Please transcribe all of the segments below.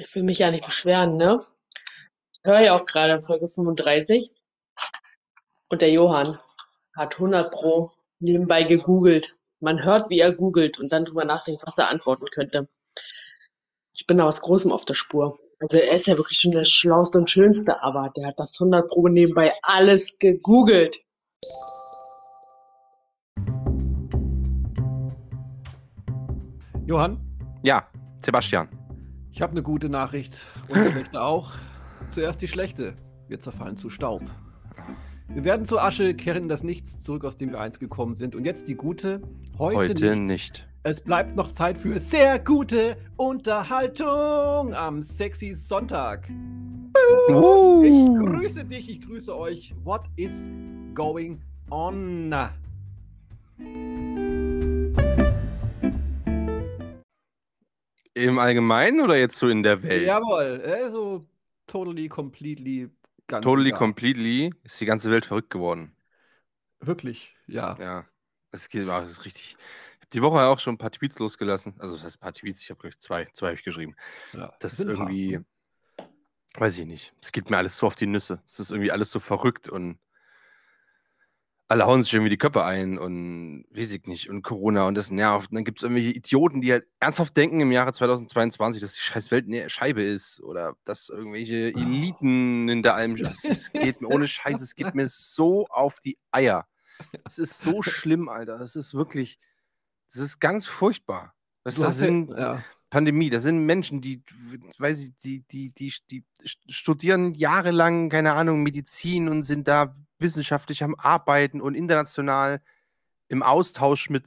Ich will mich ja nicht beschweren, ne? Ich höre ja auch gerade Folge 35 und der Johann hat 100 pro nebenbei gegoogelt. Man hört, wie er googelt und dann drüber nachdenkt, was er antworten könnte. Ich bin da was Großem auf der Spur. Also er ist ja wirklich schon der Schlauste und Schönste, aber der hat das 100 pro nebenbei alles gegoogelt. Johann, Ja, Sebastian. Ich habe eine gute Nachricht und eine schlechte auch. Zuerst die schlechte. Wir zerfallen zu Staub. Wir werden zur Asche, kehren in das Nichts zurück, aus dem wir einst gekommen sind. Und jetzt die gute. Heute, Heute nicht. nicht. Es bleibt noch Zeit für sehr gute Unterhaltung am sexy Sonntag. Ich Uh. grüße dich, ich grüße euch. What is going on? Im Allgemeinen oder jetzt so in der Welt? Jawohl, also totally, completely, ganz Totally, egal. completely ist die ganze Welt verrückt geworden. Wirklich, ja. Ja. Es geht das ist richtig. Ich habe die Woche auch schon ein paar Tweets losgelassen. Also, das heißt ein paar Tweets, ich habe, glaube ich, zwei, zwei habe ich geschrieben. ja. Das ist irgendwie, weiß ich nicht. Es geht mir alles so auf die Nüsse. Es ist irgendwie alles so verrückt und alle hauen sich irgendwie die Köpfe ein und weiß ich nicht. Und Corona und das nervt. Und dann gibt es irgendwelche Idioten, die halt ernsthaft denken im Jahre 2022, dass die scheiß Welt eine Scheibe ist oder dass irgendwelche Eliten hinter allem. Es geht mir ohne Scheiß, es geht mir so auf die Eier. Es ist so schlimm, Alter. Das ist wirklich, das ist ganz furchtbar. Das, das sind ja. Pandemie, das sind Menschen, die, weiß ich, die, die, die, die studieren jahrelang, keine Ahnung, Medizin und sind da wissenschaftlich am Arbeiten und international im Austausch mit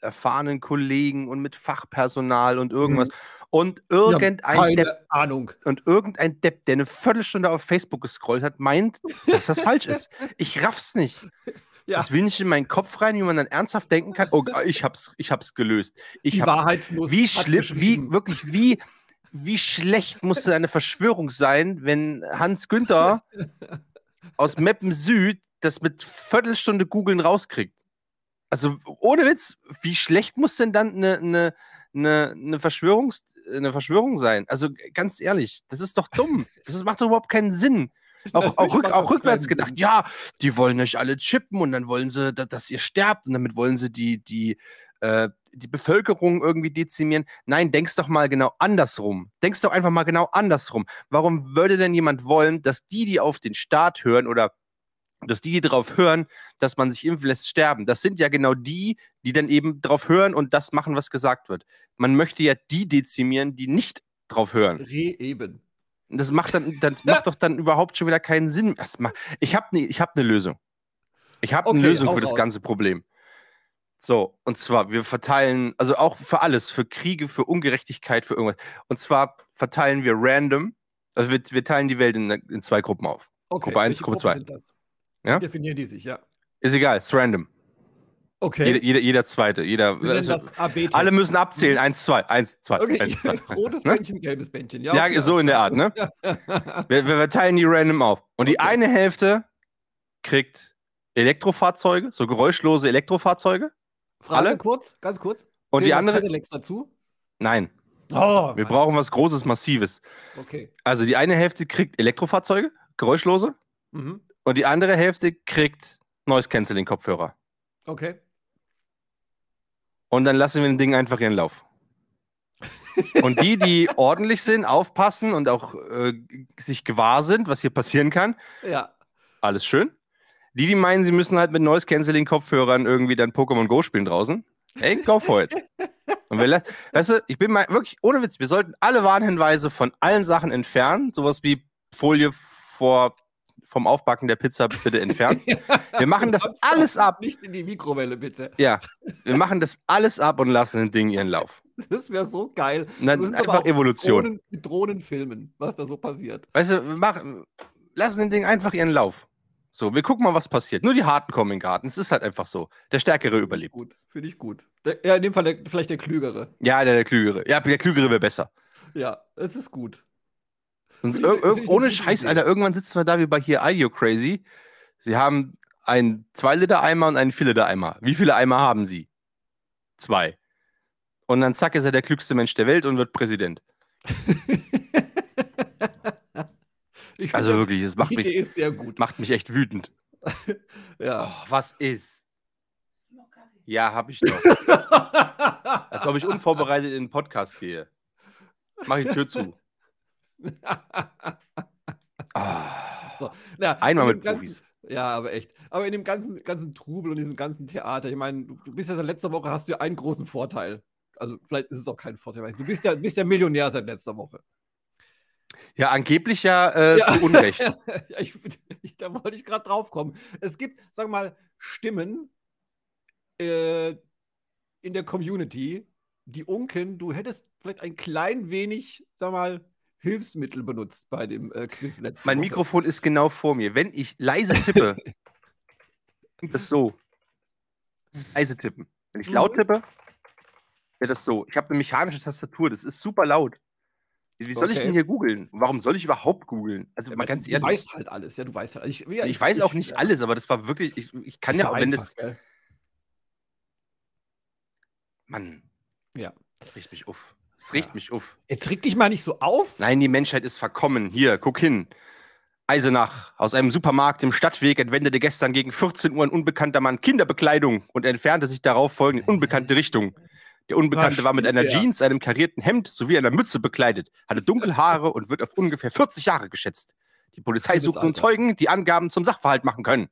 erfahrenen Kollegen und mit Fachpersonal und irgendwas. Und irgendein keine Depp, Ahnung. und irgendein Depp, der eine Viertelstunde auf Facebook gescrollt hat, meint, dass das falsch ist. Ich raff's nicht. Ja. Das will nicht in meinen Kopf rein, wie man dann ernsthaft denken kann, oh, ich hab's, ich hab's gelöst. Ich Die hab's wie schlimm, wie, wirklich, wie, wie schlecht musste eine Verschwörung sein, wenn Hans Günther aus Meppen Süd das mit Viertelstunde googeln rauskriegt? Also, ohne Witz, wie schlecht muss denn dann eine, eine, eine, eine, Verschwörungs, eine Verschwörung sein? Also, ganz ehrlich, das ist doch dumm. Das ist, macht doch überhaupt keinen Sinn. Auch, auch, rück, auch rückwärts gedacht, Sinn. ja, die wollen euch alle chippen und dann wollen sie, da- dass ihr sterbt und damit wollen sie die, die, äh, die Bevölkerung irgendwie dezimieren. Nein, denkst doch mal genau andersrum. Denkst doch einfach mal genau andersrum. Warum würde denn jemand wollen, dass die, die auf den Staat hören oder dass die, die darauf hören, dass man sich impfen lässt, sterben? Das sind ja genau die, die dann eben darauf hören und das machen, was gesagt wird. Man möchte ja die dezimieren, die nicht drauf hören. Re eben. Das macht dann, das macht doch dann überhaupt schon wieder keinen Sinn. Ich habe eine hab ne Lösung. Ich habe eine Okay, Lösung hau für das ganze Problem. So, und zwar, wir verteilen, also auch für alles, für Kriege, für Ungerechtigkeit, für irgendwas. Und zwar verteilen wir random, also wir, wir teilen die Welt in, in zwei Gruppen auf. Okay. Gruppe eins, welche Gruppe Gruppen zwei. sind das? Ja? Wie definieren die sich, ja. Ist egal, ist random. Okay. Jeder, jeder, jeder zweite, jeder. Also, alle müssen abzählen. Eins, zwei, eins, zwei. Okay, eins, zwei. rotes Ne? Bändchen, gelbes Bändchen. Ja, Ja, so in der Art, ne? alles Wir, wir verteilen die random auf. Und die Okay. eine Hälfte kriegt Elektrofahrzeuge, so geräuschlose Elektrofahrzeuge. Frage Alle? kurz, ganz kurz. Und die Zählen andere, Cadillacs dazu? nein. Oh, Wir brauchen was Großes, Massives. Okay. Also die eine Hälfte kriegt Elektrofahrzeuge, geräuschlose. Mhm. Und die andere Hälfte kriegt Noise Canceling Kopfhörer. Okay. Und dann lassen wir den Ding einfach ihren Lauf. Und die, die ordentlich sind, aufpassen und auch äh, sich gewahr sind, was hier passieren kann, Ja. alles schön. Die, die meinen, sie müssen halt mit Noise Canceling Kopfhörern irgendwie dann Pokémon Go spielen draußen, ey, go for it. Und wir, weißt du, ich bin mal wirklich, ohne Witz, wir sollten alle Warnhinweise von allen Sachen entfernen. Sowas wie Folie vor, vom Aufbacken der Pizza bitte entfernen. Wir machen das alles ab. Nicht in die Mikrowelle, bitte. Ja, wir machen das alles ab und lassen den Ding ihren Lauf. Das wäre so geil. Aber einfach Evolution. Drohnen, mit Drohnen filmen, was da so passiert. Weißt du, wir machen, lassen den Ding einfach ihren Lauf. So, wir gucken mal, was passiert. Nur die Harten kommen in den Garten. Es ist halt einfach so. Der Stärkere überlebt. gut. Finde ich gut. Der, ja, in dem Fall der, vielleicht der Klügere. Ja, der, der Klügere. Ja, der Klügere wäre besser. Ja, es ist gut. Sonst ohne Scheiß, Idee. Alter, irgendwann sitzen wir da wie bei hier Ideo Crazy. Sie haben einen 2-Liter-Eimer und einen 4-Liter-Eimer. Wie viele Eimer haben Sie? Zwei. Und dann zack, ist er der klügste Mensch der Welt und wird Präsident. Ich Also finde, wirklich, es macht Idee mich, ist sehr gut. macht mich echt wütend. Ja. Oh, was ist? Ja, hab ich doch. Als ob ich unvorbereitet in den Podcast gehe. Mach die Tür zu. Ah, so. Na, einmal in mit ganzen- Profis. Ja, aber echt. Aber in dem ganzen, ganzen Trubel und diesem ganzen Theater, ich meine, du, du bist ja seit letzter Woche, hast du ja einen großen Vorteil. Also vielleicht ist es auch kein Vorteil, weil du bist ja, bist ja Millionär seit letzter Woche. Ja, angeblich ja, äh, Ja. zu Unrecht. ja, ich, ich, da wollte ich gerade drauf kommen. Es gibt, sag mal, Stimmen äh, in der Community, die unken, du hättest vielleicht ein klein wenig, sag mal, Hilfsmittel benutzt bei dem äh, Quiz letzte Mein Woche. Mikrofon ist genau vor mir. Wenn ich leise tippe, klingt das so. Das ist leise tippen. Wenn ich laut Mhm. tippe, wäre das so. Ich habe eine mechanische Tastatur, das ist super laut. Wie soll ich Okay. denn hier googeln? Warum soll ich überhaupt googeln? Also Ja, mal ganz du ehrlich. weißt halt alles, ja, du weißt halt. Ich, ja, ich, weiß auch nicht ja. alles, aber das war wirklich, ich, ich kann ja auch, wenn das, gell? Mann. Ja. Das riecht mich auf. Es riecht mich auf. Jetzt reg dich mal nicht so auf. Nein, die Menschheit ist verkommen. Hier, guck hin. Eisenach, aus einem Supermarkt im Stadtweg entwendete gestern gegen 14 Uhr ein unbekannter Mann Kinderbekleidung und entfernte sich darauf folgend in unbekannte Richtung. Der Unbekannte war mit einer ja. Jeans, einem karierten Hemd sowie einer Mütze bekleidet, hatte dunkle Haare und wird auf ungefähr 40 Jahre geschätzt. Die Polizei sucht nun. Zeugen, die Angaben zum Sachverhalt machen können.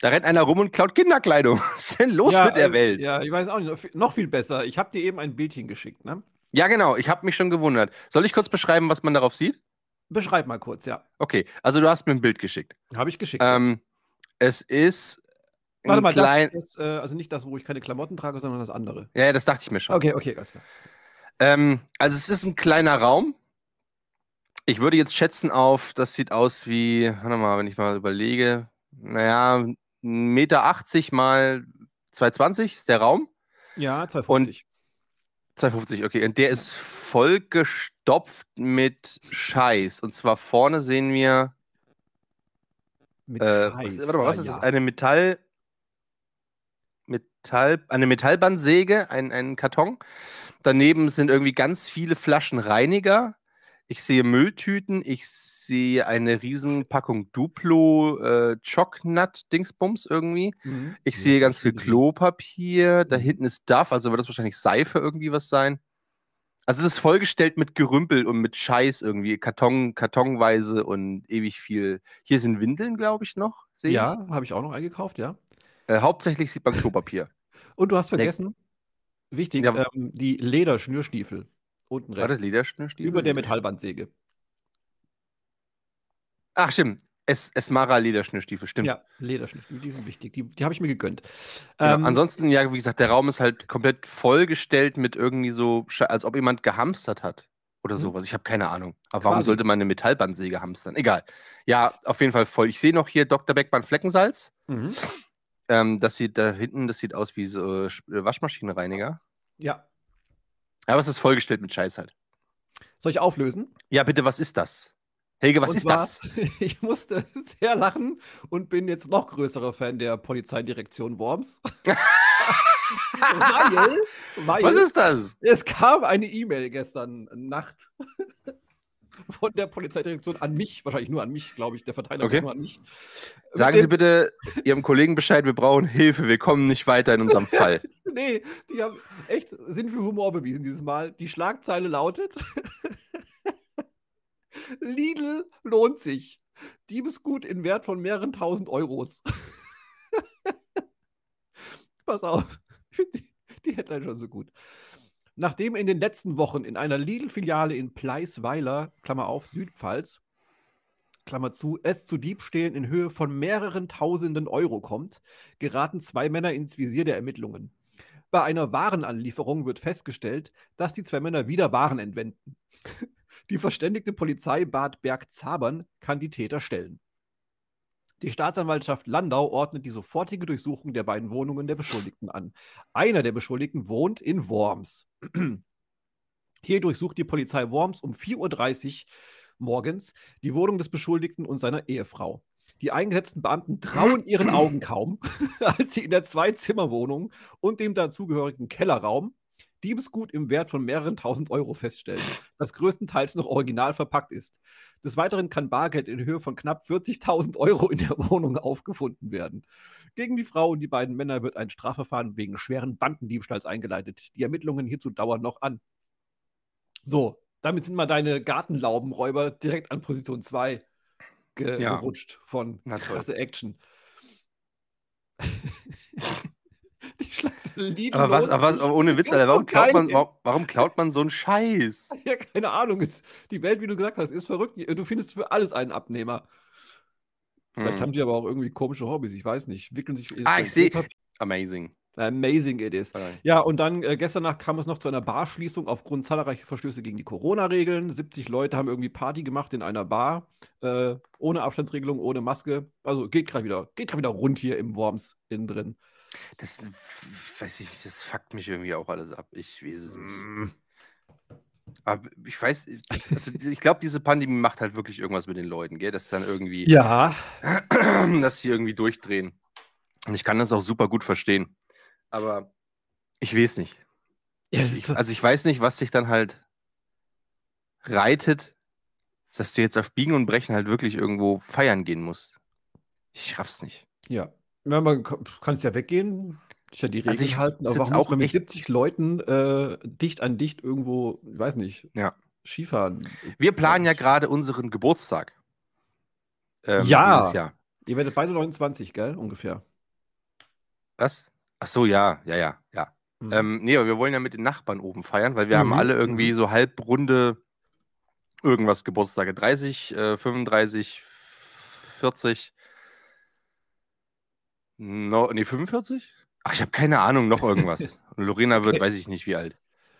Da rennt einer rum und klaut Kinderkleidung. Was ist denn los mit der äh, Welt? Ja, ich weiß auch nicht. Noch viel- besser. Ich habe dir eben ein Bildchen geschickt, ne? Ja, genau. Ich habe mich schon gewundert. Soll ich kurz beschreiben, was man darauf sieht? Beschreib mal kurz, ja. Okay, also du hast mir ein Bild geschickt. Habe ich geschickt. Ähm, es ist Warte mal, klein. das ist, äh, also nicht das, wo ich keine Klamotten trage, sondern das andere. Ja, ja, das dachte ich mir schon. Okay, okay, alles klar. Ähm, also es ist ein kleiner Raum. Ich würde jetzt schätzen auf, das sieht aus wie, warte mal, wenn ich mal überlege, naja, 1,80 Meter mal 2,20 ist der Raum. Ja, 250. 2,50, okay. Und der ist vollgestopft mit Scheiß. Und zwar vorne sehen wir Mit Äh, Scheiß. was, warte mal, was Ah, ist ja. das? Eine Metall. Metall, eine Metallbandsäge, ein, ein Karton. Daneben sind irgendwie ganz viele Flaschen Reiniger. Ich sehe Mülltüten, ich sehe eine riesen Packung Duplo äh, Chocknut-Dingsbums irgendwie. Mhm. Ich sehe ganz viel. Klopapier. Da Mhm. hinten ist Duff, also wird das wahrscheinlich Seife irgendwie was sein. Also es ist vollgestellt mit Gerümpel und mit Scheiß irgendwie, Karton, kartonweise und ewig viel. Hier sind Windeln, glaube ich, noch. Ja, habe ich auch noch eingekauft, ja. Äh, hauptsächlich sieht man Klopapier. Und du hast vergessen, wichtig, Ja, ähm, die Lederschnürstiefel. Unten War das rechts. Lederschnürstiefel? Über der Metallbandsäge. Ach, stimmt. Es, Esmara Lederschnürstiefel, stimmt. Ja, Lederschnürstiefel, die sind wichtig. Die, die habe ich mir gegönnt. Genau. Ähm, Ansonsten, ja, wie gesagt, der Raum ist halt komplett vollgestellt mit irgendwie so, als ob jemand gehamstert hat oder Mhm. sowas. Ich habe keine Ahnung. Aber warum Quasi. sollte man eine Metallbandsäge hamstern? Egal. Ja, auf jeden Fall voll. Ich sehe noch hier Dr. Beckmann Fleckensalz. mhm. Ähm, das sieht da hinten, das sieht aus wie so äh, äh, Waschmaschinenreiniger. Ja. Aber es ist vollgestellt mit Scheiß halt. Soll ich auflösen? Ja, bitte, was ist das? Helge, was Und ist zwar, das? Ich musste sehr lachen und bin jetzt noch größerer Fan der Polizeidirektion Worms. weil, weil Was ist das? es kam eine E-Mail gestern Nacht von der Polizeidirektion an mich, wahrscheinlich nur an mich, glaube ich, der Verteiler Okay. nur an mich. Sagen Sie bitte Ihrem Kollegen Bescheid, wir brauchen Hilfe, wir kommen nicht weiter in unserem Fall. Nee, die haben echt Sinn für Humor bewiesen dieses Mal. Die Schlagzeile lautet: Lidl lohnt sich. Diebesgut in Wert von mehreren tausend Euros. Pass auf, ich finde die, die Headline schon so gut. Nachdem in den letzten Wochen in einer Lidl-Filiale in Pleisweiler, Klammer auf, Südpfalz, Klammer zu, es zu Diebstählen in Höhe von mehreren tausenden Euro kommt, geraten zwei Männer ins Visier der Ermittlungen. Bei einer Warenanlieferung wird festgestellt, dass die zwei Männer wieder Waren entwenden. Die verständigte Polizei Bad Bergzabern kann die Täter stellen. Die Staatsanwaltschaft Landau ordnet die sofortige Durchsuchung der beiden Wohnungen der Beschuldigten an. Einer der Beschuldigten wohnt in Worms. Hier durchsucht die Polizei Worms um 4.30 Uhr morgens die Wohnung des Beschuldigten und seiner Ehefrau. Die eingesetzten Beamten trauen ihren Augen kaum, als sie in der Zwei-Zimmer-Wohnung und dem dazugehörigen Kellerraum Diebesgut im Wert von mehreren tausend Euro feststellen, das größtenteils noch original verpackt ist. Des Weiteren kann Bargeld in Höhe von knapp 40.000 Euro in der Wohnung aufgefunden werden. Gegen die Frau und die beiden Männer wird ein Strafverfahren wegen schweren Bandendiebstahls eingeleitet. Die Ermittlungen hierzu dauern noch an. So, damit sind mal deine Gartenlaubenräuber direkt an Position 2 ge Ja. gerutscht von Na krasse Action. Aber was, aber was, ohne Witz, Alter, warum doch klaut, man, warum, warum klaut man so einen Scheiß? Ja, keine Ahnung. Ist, die Welt, wie du gesagt hast, ist verrückt. Du findest für alles einen Abnehmer. Vielleicht Hm. haben die aber auch irgendwie komische Hobbys, ich weiß nicht. Wickeln sich. Ah, ich seh- Papier- Amazing. Amazing it is. Ja, und dann äh, gestern Nacht kam es noch zu einer Barschließung aufgrund zahlreicher Verstöße gegen die Corona-Regeln. 70 Leute haben irgendwie Party gemacht in einer Bar, äh, ohne Abstandsregelung, ohne Maske. Also geht gerade wieder, geht gerade wieder rund hier im Worms innen drin. Das weiß ich, nicht, das fuckt mich irgendwie auch alles ab. Ich weiß es nicht. Aber ich weiß, also ich glaube, diese Pandemie macht halt wirklich irgendwas mit den Leuten, gell? Dass dann irgendwie, Ja. dass sie irgendwie durchdrehen. Und ich kann das auch super gut verstehen. Aber ich weiß nicht. ja Ich, also ich weiß nicht, was sich dann halt reitet, dass du jetzt auf Biegen und Brechen halt wirklich irgendwo feiern gehen musst. Ich raff's nicht. Ja. Ja man kann es ja weggehen, sich ja die Regeln Also ich halten, aber warum auch man mit echt- 70 Leuten äh, dicht an dicht irgendwo, ich weiß nicht, Ja. Skifahren? Wir planen ja gerade unseren Geburtstag. Ähm, Ja. Dieses Jahr. Ihr werdet beide 29, gell? Ungefähr. Was? Ach so, ja, ja, ja, ja. Mhm. Ähm, nee, aber wir wollen ja mit den Nachbarn oben feiern, weil wir haben Mhm, alle irgendwie so halbrunde irgendwas Geburtstage. 30, äh, 35, 40. No, nee, 45? Ach, ich habe keine Ahnung, noch irgendwas. Und Lorena wird, Okay. weiß ich nicht wie alt.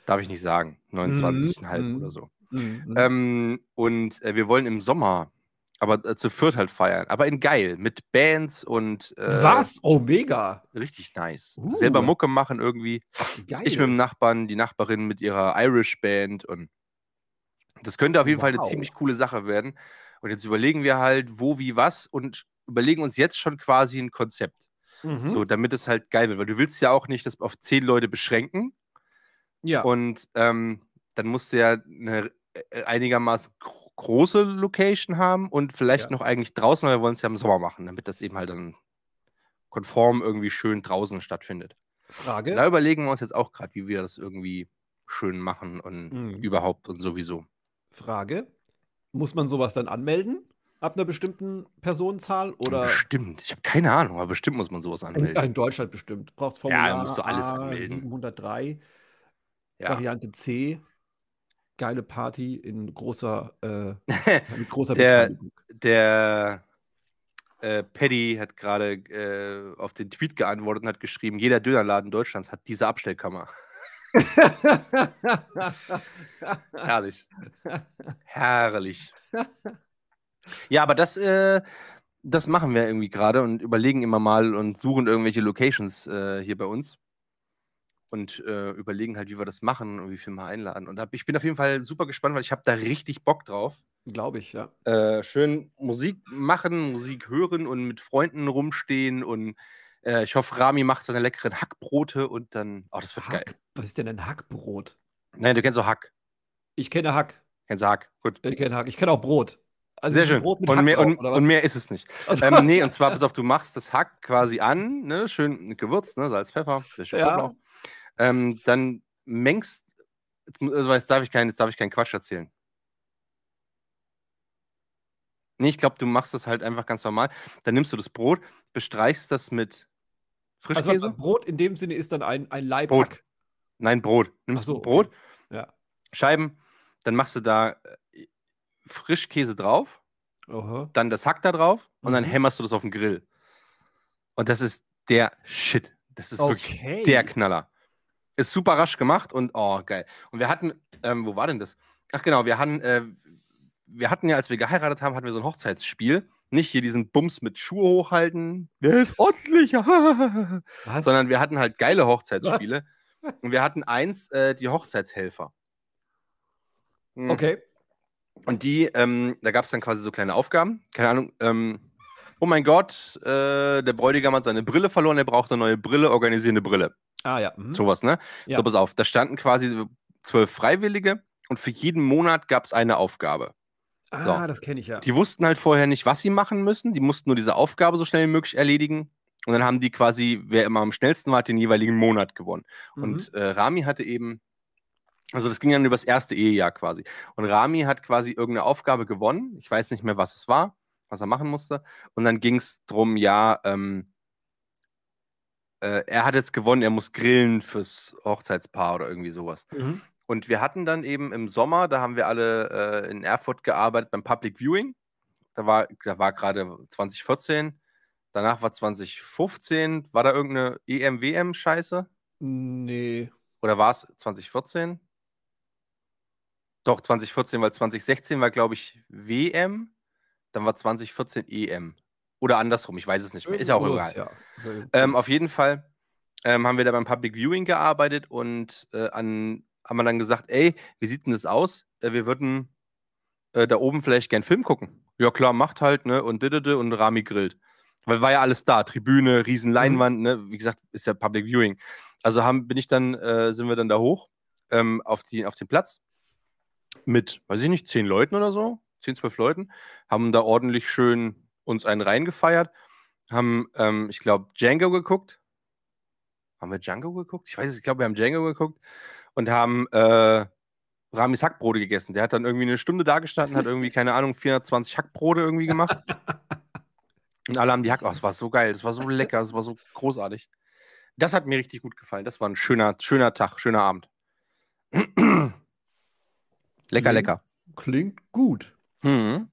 Darf ich nicht sagen. 29,5 Mhm, oder so. Mhm. Ähm, und äh, wir wollen im Sommer, aber äh, zu viert halt feiern. Aber in geil, mit Bands und äh, Was? Oh, mega. richtig nice. Uh. Selber Mucke machen irgendwie. Geil. Ich mit dem Nachbarn, die Nachbarin mit ihrer Irish Band und das könnte auf jeden Fall eine Wow. ziemlich coole Sache werden. Und jetzt überlegen wir halt, wo, wie, was und überlegen uns jetzt schon quasi ein Konzept. Mhm. So, damit es halt geil wird. Weil du willst ja auch nicht das auf zehn Leute beschränken. ja. Und ähm, dann musst du ja eine äh, einigermaßen gro- große Location haben und vielleicht Ja. noch eigentlich draußen, weil wir wollen es ja im Sommer machen, damit das eben halt dann konform irgendwie schön draußen stattfindet. Frage. Da überlegen wir uns jetzt auch gerade, wie wir das irgendwie schön machen und Mhm. überhaupt und sowieso. Frage. Muss man sowas dann anmelden? Ab einer bestimmten Personenzahl? Oder Bestimmt. Ich habe keine Ahnung, aber bestimmt muss man sowas in, anmelden. in Deutschland bestimmt. Du brauchst Formular da musst du alles A anmelden. 703, Ja. Variante C. Geile Party in großer, äh, mit großer Der- Beteiligung. Der äh, Paddy hat gerade äh, auf den Tweet geantwortet und hat geschrieben, jeder Dönerladen Deutschlands hat diese Abstellkammer. Herrlich. Herrlich. Ja, aber das, äh, das machen wir irgendwie gerade und überlegen immer mal und suchen irgendwelche Locations äh, hier bei uns. Und äh, überlegen halt, wie wir das machen und wie viel wir einladen. Und hab, ich bin auf jeden Fall super gespannt, weil ich habe da richtig Bock drauf. Glaube ich, ja. Äh, schön Musik machen, Musik hören und mit Freunden rumstehen. Und äh, ich hoffe, Rami macht seine leckeren Hackbrote und dann. Oh, das wird geil. Hack? Was ist denn ein Hackbrot? Nein, du kennst doch Hack. Ich kenne Hack. Kennst du Hack? Gut. Ich kenne Hack. Ich kenne auch Brot. Also Sehr schön. Und mehr, drauf, und, was? und mehr ist es nicht. Also- ähm, nee, und zwar, pass auf, du machst das Hack quasi an, ne, schön mit Gewürz, ne, Salz, Pfeffer, bisschen Ja. Ähm, dann mengst, jetzt, also jetzt, darf ich keinen, jetzt darf ich keinen Quatsch erzählen. Nee, ich glaube, du machst das halt einfach ganz normal. Dann nimmst du das Brot, bestreichst das mit Also Frischkäse. warte, Brot in dem Sinne ist dann ein, ein Leib Brot. Nein, Brot. Nimmst so, du Brot, okay. Ja. Scheiben, dann machst du da äh, Frischkäse drauf, Aha. dann das Hack da drauf und dann Mhm. hämmerst du das auf den Grill. Und das ist der Shit. Das ist wirklich Okay. der Knaller. Ist super rasch gemacht und oh, geil. Und wir hatten, ähm, wo war denn das? Ach genau, wir hatten, äh, wir hatten ja, als wir geheiratet haben, hatten wir so ein Hochzeitsspiel. Nicht hier diesen Bums mit Schuhe hochhalten. Wer ist ordentlicher? Was? Sondern wir hatten halt geile Hochzeitsspiele. und wir hatten eins, äh, die Hochzeitshelfer. Hm. okay. Und die, ähm, da gab es dann quasi so kleine Aufgaben. Keine Ahnung, ähm, oh mein Gott, äh, der Bräutigam hat seine Brille verloren, er braucht eine neue Brille, organisiere eine Brille. Ah ja. Mhm. Sowas, ne? Ja. So, pass auf, da standen quasi zwölf Freiwillige und für jeden Monat gab es eine Aufgabe. so. ah, das kenne ich ja. Die wussten halt vorher nicht, was sie machen müssen. Die mussten nur diese Aufgabe so schnell wie möglich erledigen. Und dann haben die quasi, wer immer am schnellsten war, hat den jeweiligen Monat gewonnen. Mhm. Und äh, Rami hatte eben, also das ging dann über das erste Ehejahr quasi. Und Rami hat quasi irgendeine Aufgabe gewonnen. Ich weiß nicht mehr, was es war, was er machen musste. Und dann ging es darum, ja, ähm, äh, er hat jetzt gewonnen, er muss grillen fürs Hochzeitspaar oder irgendwie sowas. Mhm. Und wir hatten dann eben im Sommer, da haben wir alle äh, in Erfurt gearbeitet beim Public Viewing. Da war, da war gerade 2014. Danach war 2015. War da irgendeine EM-WM-Scheiße? Nee. Oder war es 2014? Doch, 2014, weil 2016 war, glaube ich, WM. Dann war 2014 EM. Oder andersrum, ich weiß es nicht mehr. Ist ja auch egal. Ja. Ähm, auf jeden Fall ähm, haben wir da beim Public Viewing gearbeitet und äh, an, haben wir dann gesagt, ey, wie sieht denn das aus? Äh, wir würden äh, da oben vielleicht gern Film gucken. Ja klar, macht halt, ne? Und didede und Rami grillt. Weil war ja alles da, Tribüne, riesen Leinwand, ne? Wie gesagt, ist ja Public Viewing. Also haben, bin ich dann, äh, sind wir dann da hoch ähm, auf, die, auf den Platz mit, weiß ich nicht, zehn Leuten oder so, zehn, zwölf Leuten, haben da ordentlich schön uns einen reingefeiert, haben, ähm, ich glaube, Django geguckt. Haben wir Django geguckt? Ich weiß es, ich glaube, wir haben Django geguckt und haben äh, Ramis Hackbrote gegessen. Der hat dann irgendwie eine Stunde da gestanden, hat irgendwie, keine Ahnung, 420 Hackbrote irgendwie gemacht. Und alle haben die Hack. Oh, es war so geil, es war so lecker, es war so großartig. Das hat mir richtig gut gefallen. Das war ein schöner, schöner Tag, schöner Abend. Lecker, Mhm. lecker. Klingt gut. Mhm.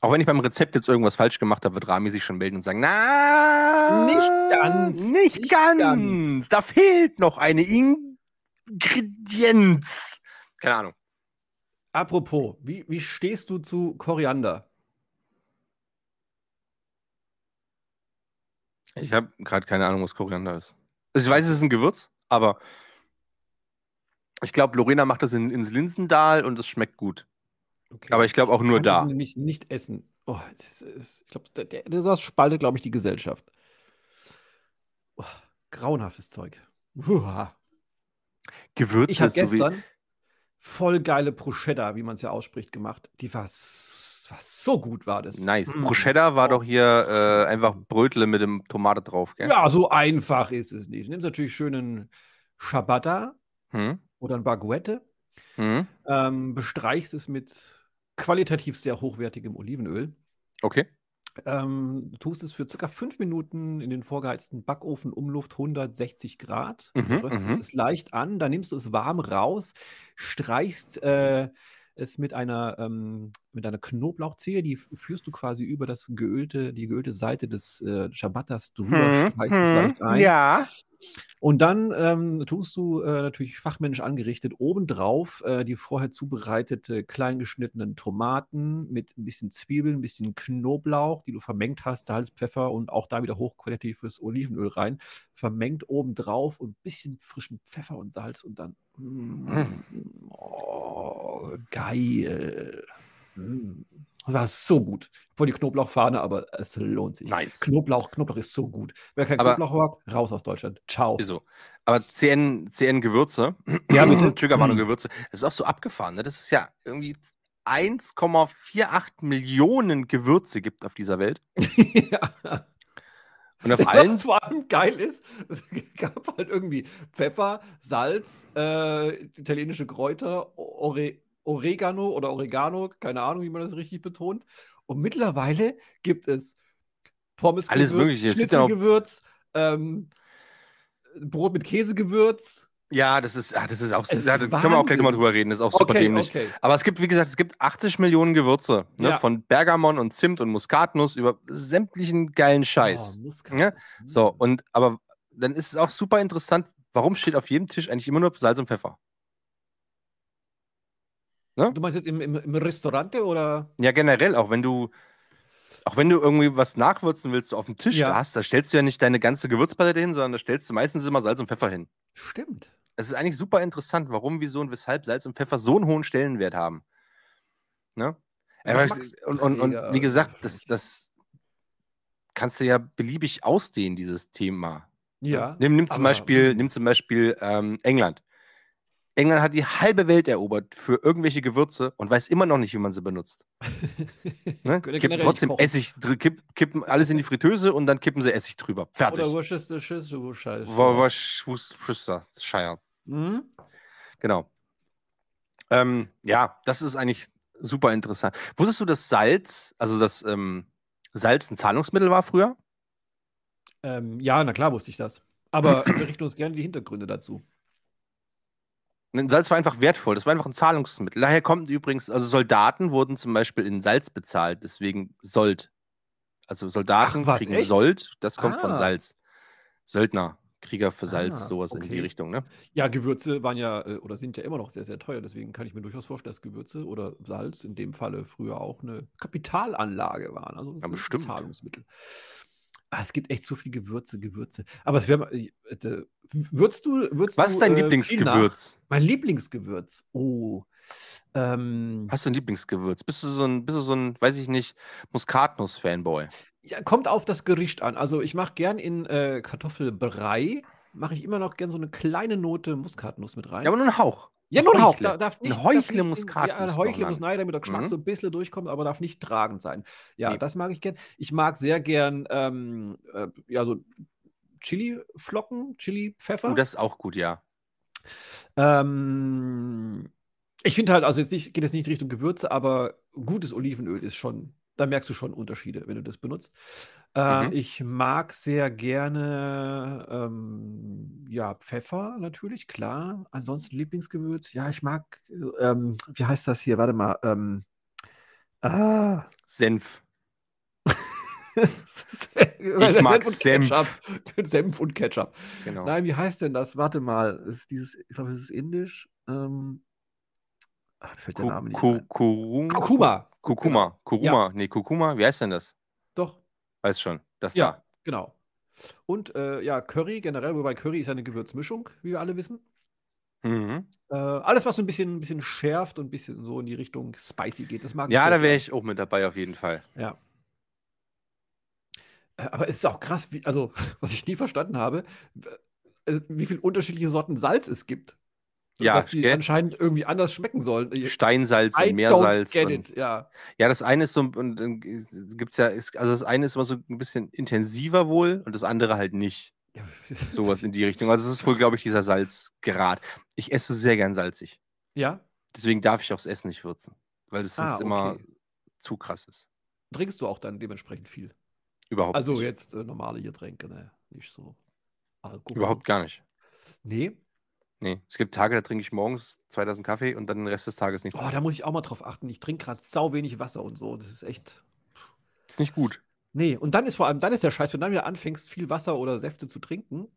Auch wenn ich beim Rezept jetzt irgendwas falsch gemacht habe, wird Rami sich schon melden und sagen, na, Nicht ganz, nicht, nicht ganz. ganz." da fehlt noch eine Ingredienz. Keine Ahnung. Apropos, wie, wie stehst du zu Koriander? Ich habe gerade keine Ahnung, was Koriander ist. Ich weiß, es ist ein Gewürz, aber ich glaube, Lorena macht das in, ins Linsendal und es schmeckt gut. Okay. Aber ich glaube auch nur kann da. das nämlich nicht essen. Oh, das ist, ich glaube, das spaltet, glaube ich, die Gesellschaft. Oh, grauenhaftes Zeug. Uah. Gewürze Ich habe ist so wie. gestern voll geile Bruschetta, wie man es ja ausspricht, gemacht. Die war, s- war so gut, war das. Nice. Mm. Bruschetta war doch hier äh, einfach Brötle mit dem Tomate drauf, gell? Ja, so einfach ist es nicht. Nimmst natürlich schönen Ciabatta Hm? Oder ein Baguette, Hm? ähm, bestreichst es mit qualitativ sehr hochwertigem Olivenöl. Okay. Ähm, tust es für circa fünf Minuten in den vorgeheizten Backofen Umluft 160 Grad. Mhm, röstest mhm. es leicht an, dann nimmst du es warm raus, streichst äh, es mit einer, ähm, mit einer Knoblauchzehe, die führst du quasi über das geölte, die geölte Seite des äh, Ciabattas drüber, streichst es leicht ein. Hm, Ja. Und dann ähm, tust du äh, natürlich fachmännisch angerichtet obendrauf äh, die vorher zubereitete klein geschnittenen Tomaten mit ein bisschen Zwiebeln, ein bisschen Knoblauch, die du vermengt hast, Salz, Pfeffer und auch da wieder hochqualitatives Olivenöl rein. Vermengt obendrauf und ein bisschen frischen Pfeffer und Salz und dann. Mm, oh, geil. Mm. Das war so gut. Vor die Knoblauchfahne, aber es lohnt sich. Nice. Knoblauch, Knoblauch ist so gut. Wer kein Aber- Knoblauch mag, raus aus Deutschland. Ciao. Ist so. Aber CN, CN Gewürze, Ja, bitte. Triggerwarnung Hm. Gewürze, das ist auch so abgefahren. Ne? Das ist ja irgendwie 1,48 Millionen Gewürze gibt auf dieser Welt. ja. Und auf allen Was vor allem geil ist, es gab halt irgendwie Pfeffer, Salz, äh, italienische Kräuter, Ore Oregano oder Oregano, keine Ahnung, wie man das richtig betont. Und mittlerweile gibt es Pommes, Alles Mögliche. Schnitzelgewürz, ähm, Brot mit Käsegewürz. Ja, das ist, ah, das ist auch, ist da können wir auch gleich nochmal drüber reden, das ist auch super Okay, dämlich. okay. Aber es gibt, wie gesagt, es gibt 80 Millionen Gewürze. Ne? Ja. Von Bergamon und Zimt und Muskatnuss über sämtlichen geilen Scheiß. Oh. Ja, So, und aber dann ist es auch super interessant, warum steht auf jedem Tisch eigentlich immer nur Salz und Pfeffer? Du meinst jetzt im, im, im Restaurant oder? Ja, generell, auch wenn du, auch wenn du irgendwie was nachwürzen willst, du auf dem Tisch Ja. hast, da stellst du ja nicht deine ganze Gewürzpalette hin, sondern da stellst du meistens immer Salz und Pfeffer hin. Stimmt. Es ist eigentlich super interessant, warum, wieso und weshalb Salz und Pfeffer so einen hohen Stellenwert haben. Ne? Es- und, und, und Geschmacksträger. wie gesagt, das, das kannst du ja beliebig ausdehnen, dieses Thema. Ja. Nimm, nimm, zum, Beispiel, nimm zum Beispiel ähm, England. England hat die halbe Welt erobert für irgendwelche Gewürze und weiß immer noch nicht, wie man sie benutzt. Ne? Kippen trotzdem. Essig, kipp, kippen alles in die Fritteuse und dann kippen sie Essig drüber. Fertig. Oder Worcestershire Worcestershire. Mhm. Genau. Ähm, ja, das ist eigentlich super interessant. Wusstest du, dass Salz, also dass ähm, Salz ein Zahlungsmittel war früher? Ähm, ja, na klar wusste ich das. Aber berichten uns gerne die Hintergründe dazu. Salz war einfach wertvoll, das war einfach ein Zahlungsmittel. Daher kommt übrigens, also Soldaten wurden zum Beispiel in Salz bezahlt, deswegen Sold. Also Soldaten Ach, was, kriegen echt? Sold, das kommt von Ah. Salz. Söldner, Krieger für Salz, Ah, sowas in die okay. Richtung, ne? Ja, Gewürze waren ja äh, oder sind ja immer noch sehr, sehr teuer. Deswegen kann ich mir durchaus vorstellen, dass Gewürze oder Salz in dem Falle früher auch eine Kapitalanlage waren. Also Ja, ein. Zahlungsmittel. Ah, es gibt echt so viele Gewürze, Gewürze. Aber es wäre mal. äh, Würzt du. Würzt Was du, ist dein äh, viel? Lieblingsgewürz? Mein Lieblingsgewürz. Oh. Ähm, Hast du ein Lieblingsgewürz? Bist du so ein, bist du so ein, weiß ich nicht, Muskatnuss-Fanboy? Ja, kommt auf das Gericht an. Also ich mache gern in äh, Kartoffelbrei, mache ich immer noch gern so eine kleine Note Muskatnuss mit rein. Ja, aber nur ein Hauch. Ja, nur ein Hauch. Heuchle. Da, darf Ein Heuchle darf nicht in- Muskatnuss Ja, ein Heuchle muss damit der Geschmack Mhm. so ein bisschen durchkommt, aber darf nicht tragend sein. Ja, Nee. das mag ich gern. Ich mag sehr gern ähm, äh, ja, so Chili-Flocken, Chili-Pfeffer. Oh, das ist auch gut, ja. Ähm, ich finde halt, also jetzt nicht, geht es nicht Richtung Gewürze, aber gutes Olivenöl ist schon, da merkst du schon Unterschiede, wenn du das benutzt. Äh, Mhm. Ich mag sehr gerne, ähm, ja, Pfeffer natürlich, klar. Ansonsten Lieblingsgewürz. Ja, ich mag, äh, ähm, wie heißt das hier? Warte mal. Ähm, ah. Senf. ich mag und Senf. Ketchup. Senf und Ketchup. Genau. Nein, wie heißt denn das? Warte mal. Ist dieses, ich glaube, es ist indisch. Ähm, mir fällt der Ku- Name nicht Ku- ein. Kurung- Kurkuma. Kurkuma. Kurkuma. Nee, Kurkuma. Wie heißt denn das? Weiß schon. Das ja, da. genau. Und äh, ja, Curry generell, wobei Curry ist ja eine Gewürzmischung, wie wir alle wissen. Mhm. Äh, alles, was so ein bisschen, ein bisschen schärft und ein bisschen so in die Richtung spicy geht, das mag ich Ja, da wäre ich auch mit dabei auf jeden Fall. Ja. Äh, Aber es ist auch krass, wie, also, was ich nie verstanden habe, äh, wie viele unterschiedliche Sorten Salz es gibt. Ja, dass die anscheinend irgendwie anders schmecken sollen. Ich- Steinsalz I und Meersalz. get Und, it, ja. ja, das eine ist so, und dann gibt es ja, ist, also das eine ist immer so ein bisschen intensiver wohl und das andere halt nicht. Ja. Sowas in die Richtung. Also es ist wohl, glaube ich, dieser Salzgrad. Ich esse sehr gern salzig. Ja? Deswegen darf ich auch das Essen nicht würzen. Weil das Ah, ist immer okay. zu krass ist. Trinkst du auch dann dementsprechend viel? Überhaupt Also nicht. jetzt äh, normale Getränke, ne? Nicht so. Alkohol. Überhaupt gar nicht. Nee. Nee. Es gibt Tage, da trinke ich morgens 2000 Kaffee und dann den Rest des Tages nichts Oh, mehr. da muss ich auch mal drauf achten. Ich trinke gerade sau wenig Wasser und so. Das ist echt. Das ist nicht gut. Nee, und dann ist vor allem, dann ist der Scheiß, wenn du dann wieder anfängst, viel Wasser oder Säfte zu trinken,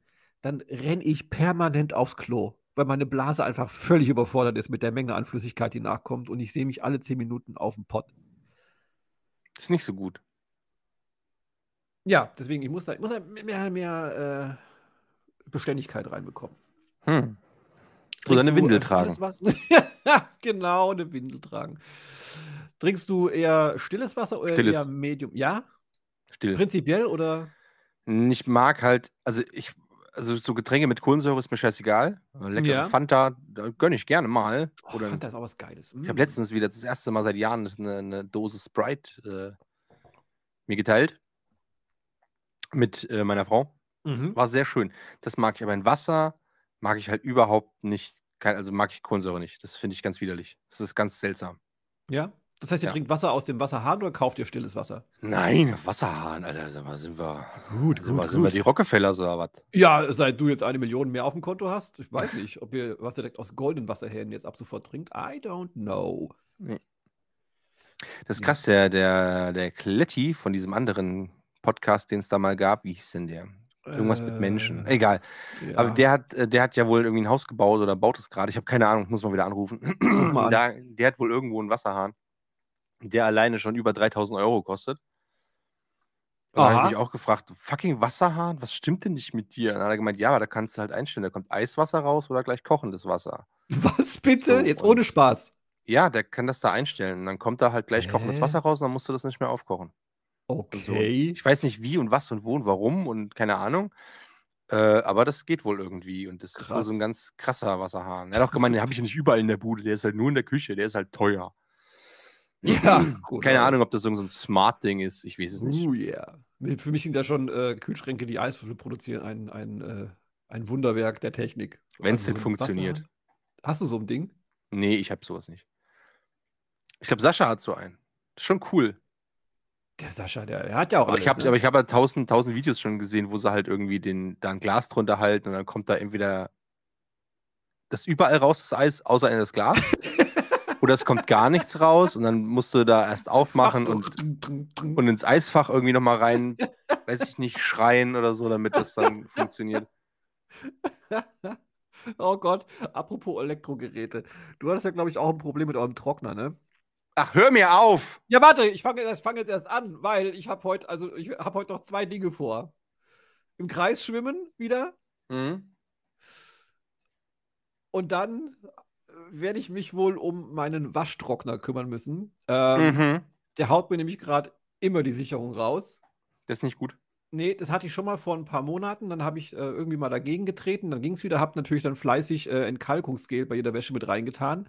dann renne ich permanent aufs Klo, weil meine Blase einfach völlig überfordert ist mit der Menge an Flüssigkeit, die nachkommt und ich sehe mich alle 10 Minuten auf dem Pott. Das ist nicht so gut. Ja, deswegen, ich muss da, ich muss da mehr, mehr äh, Beständigkeit reinbekommen. Hm. Oder eine du, Windel äh, tragen. ja, genau, eine Windel tragen. Trinkst du eher stilles Wasser oder Stilles. eher Medium? Ja, Still. prinzipiell oder? Ich mag halt, also ich, also so Getränke mit Kohlensäure ist mir scheißegal. Leckere Ja. Fanta, da gönne ich gerne mal. Oh, Oder Fanta ist auch was Geiles. ich habe Mm. letztens wieder das erste Mal seit Jahren eine, eine Dose Sprite äh, mir geteilt. Mit äh, meiner Frau. Mhm. War sehr schön. Das mag ich, aber in Wasser mag ich halt überhaupt nicht. Kein, also mag ich Kohlensäure nicht. Das finde ich ganz widerlich. Das ist ganz seltsam. Ja. Das heißt, ihr Ja. trinkt Wasser aus dem Wasserhahn oder kauft ihr stilles Wasser? Nein, Wasserhahn, Alter. Sag mal, sind wir, Gut, sind wir, sind wir die Rockefellers oder was? Ja, seit du jetzt eine Million mehr auf dem Konto hast, ich weiß nicht, ob ihr was direkt aus goldenen Wasserhähnen jetzt ab sofort trinkt. I don't know. Das ist krass, der, der, der Kletti von diesem anderen Podcast, den es da mal gab, wie hieß denn der? Irgendwas mit Menschen. Äh, Egal. ja. Aber der hat, äh, der hat ja wohl irgendwie ein Haus gebaut oder baut es gerade. Ich habe keine Ahnung, muss mal wieder anrufen. mal an. Da, der hat wohl irgendwo einen Wasserhahn, der alleine schon über 3000 Euro kostet. Und da habe ich Aha. mich auch gefragt, fucking Wasserhahn, was stimmt denn nicht mit dir? Und dann hat er gemeint, ja, aber da kannst du halt einstellen, da kommt Eiswasser raus oder gleich kochendes Wasser. Was bitte? So, jetzt ohne Spaß. Ja, der kann das da einstellen. Und dann kommt da halt gleich kochendes Hä? Wasser raus und dann musst du das nicht mehr aufkochen. Und so. Okay. Ich weiß nicht wie und was und wo und warum und keine Ahnung. Äh, aber das geht wohl irgendwie und das ist wohl Krass. so ein ganz krasser Wasserhahn. Er hat auch gemeint, den habe ich ja nicht überall in der Bude, der ist halt nur in der Küche, der ist halt teuer. Ja, gut. Keine Ahnung, ob das so ein Smart-Ding ist, ich weiß es nicht. Oh yeah. Für mich sind ja schon äh, Kühlschränke, die Eiswürfel produzieren, ein, ein, äh, ein Wunderwerk der Technik. Wenn's Also denn so funktioniert. Wasser- Hast du so ein Ding? Nee, ich habe sowas nicht. Ich glaube, Sascha hat so einen. Das ist schon cool. Der Sascha, der, der hat ja auch Aber ich habe ne? aber ich hab ja tausend, tausend Videos schon gesehen, wo sie halt irgendwie den, da ein Glas drunter halten und dann kommt da entweder das überall raus, das Eis, außer in das Glas. oder es kommt gar nichts raus und dann musst du da erst aufmachen und, und, und ins Eisfach irgendwie nochmal rein, weiß ich nicht, schreien oder so, damit das dann funktioniert. Oh Gott, apropos Elektrogeräte. Du hattest ja, glaube ich, auch ein Problem mit eurem Trockner, ne? Ach, hör mir auf! Ja, warte, ich fange jetzt, fang jetzt erst an, weil ich habe heute, also ich habe heute noch zwei Dinge vor. Im Kreis schwimmen wieder Mhm. und dann äh, werde ich mich wohl um meinen Waschtrockner kümmern müssen. Ähm, Mhm. Der haut mir nämlich gerade immer die Sicherung raus. Das ist nicht gut. Nee, das hatte ich schon mal vor ein paar Monaten. Dann habe ich äh, irgendwie mal dagegen getreten. Dann ging es wieder. Habe natürlich dann fleißig äh, Entkalkungsgel bei jeder Wäsche mit reingetan.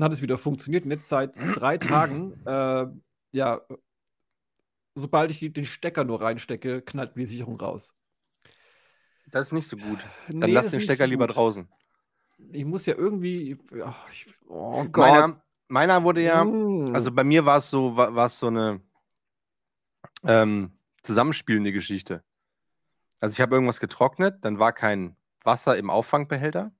Dann hat es wieder funktioniert. Und jetzt seit drei Tagen, äh, ja, sobald ich den Stecker nur reinstecke, knallt mir die Sicherung raus. Das ist nicht so gut. Dann Nee, lass den Stecker so lieber draußen. Ich muss ja irgendwie. ja, ich, oh Gott. Meiner, meiner wurde ja, Mm. also bei mir war es so, war war es so eine ähm, zusammenspielende Geschichte. Also ich habe irgendwas getrocknet, dann war kein Wasser im Auffangbehälter.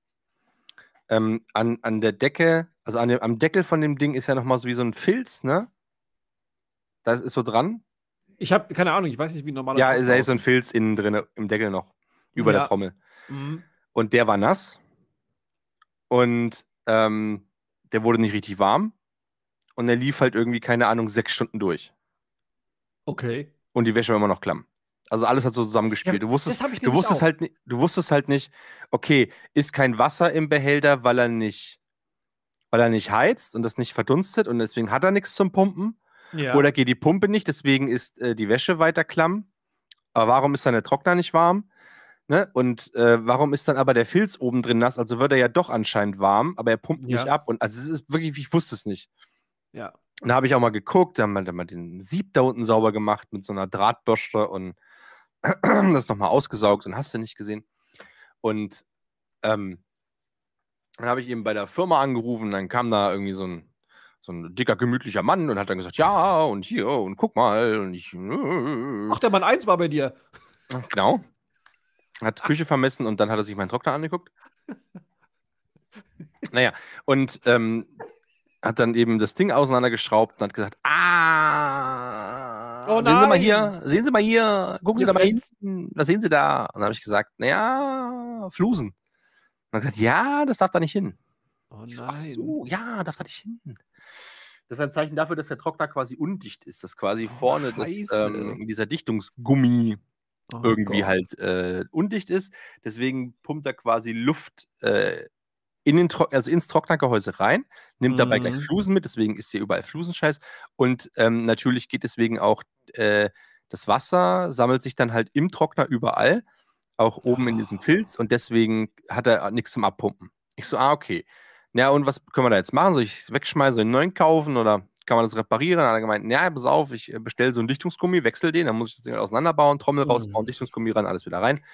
Ähm, an, an der Decke, also an dem, am Deckel von dem Ding ist ja nochmal so wie so ein Filz, ne? Das ist so dran. ich habe keine Ahnung. Ich weiß nicht, wie normal. Ja, da ist so ein Filz innen drin im Deckel noch, über Ja. der Trommel. Mhm. Und der war nass. Und ähm, der wurde nicht richtig warm. Und der lief halt irgendwie, keine Ahnung, sechs Stunden durch. Okay. Und die Wäsche war immer noch klamm. Also alles hat so zusammengespielt. Ja, du wusstest, das hab ich du wusstest auch. halt, du wusstest halt nicht, okay, ist kein Wasser im Behälter, weil er nicht, weil er nicht heizt und das nicht verdunstet und deswegen hat er nichts zum Pumpen. Ja. Oder geht die Pumpe nicht, deswegen ist äh, die Wäsche weiter klamm. Aber warum ist dann der Trockner nicht warm? Ne? Und äh, warum ist dann aber der Filz oben drin nass? Also wird er ja doch anscheinend warm, aber er pumpt nicht Ja. ab. Und also es ist wirklich, ich wusste es nicht. ja. Und da habe ich auch mal geguckt, da haben wir dann mal den Sieb da unten sauber gemacht mit so einer Drahtbürste und das nochmal ausgesaugt und hast du nicht gesehen. Und ähm, dann habe ich eben bei der Firma angerufen, dann kam da irgendwie so ein, so ein dicker, gemütlicher Mann und hat dann gesagt, ja, und hier, und guck mal. Und ich, Ach, der Mann 1 war bei dir. genau. Hat Küche vermessen und dann hat er sich meinen Trockner angeguckt. Naja, und ähm, hat dann eben das Ding auseinandergeschraubt und hat gesagt, ah, Oh sehen Sie mal hier, sehen Sie mal hier, gucken Sie da mal hinten, was sehen Sie da? Und dann habe ich gesagt, naja, Flusen. Und hat gesagt, ja, das darf da nicht hin. Oh Ich so, ach so, ja, darf da nicht hin. Das ist ein Zeichen dafür, dass der Trockner quasi undicht ist, dass quasi Oh, vorne das, ähm, dieser Dichtungsgummi Oh irgendwie Gott. halt äh, undicht ist. Deswegen pumpt er quasi Luft äh, in den Tro also ins Trocknergehäuse rein, nimmt dabei gleich Mhm. Flusen mit, deswegen ist hier überall Flusenscheiß. Und ähm, natürlich geht deswegen auch äh, das Wasser, sammelt sich dann halt im Trockner überall, auch oben in diesem Filz und deswegen hat er nichts zum Abpumpen. Ich so, ah, okay. Ja, und was können wir da jetzt machen? Soll ich es wegschmeißen, soll ich einen neuen kaufen oder kann man das reparieren? Dann hat er gemeint, ja, pass auf, ich bestelle so einen Dichtungsgummi, wechsel den, dann muss ich das Ding halt auseinanderbauen, Trommel Mhm. rausbauen, Dichtungsgummi ran, alles wieder rein.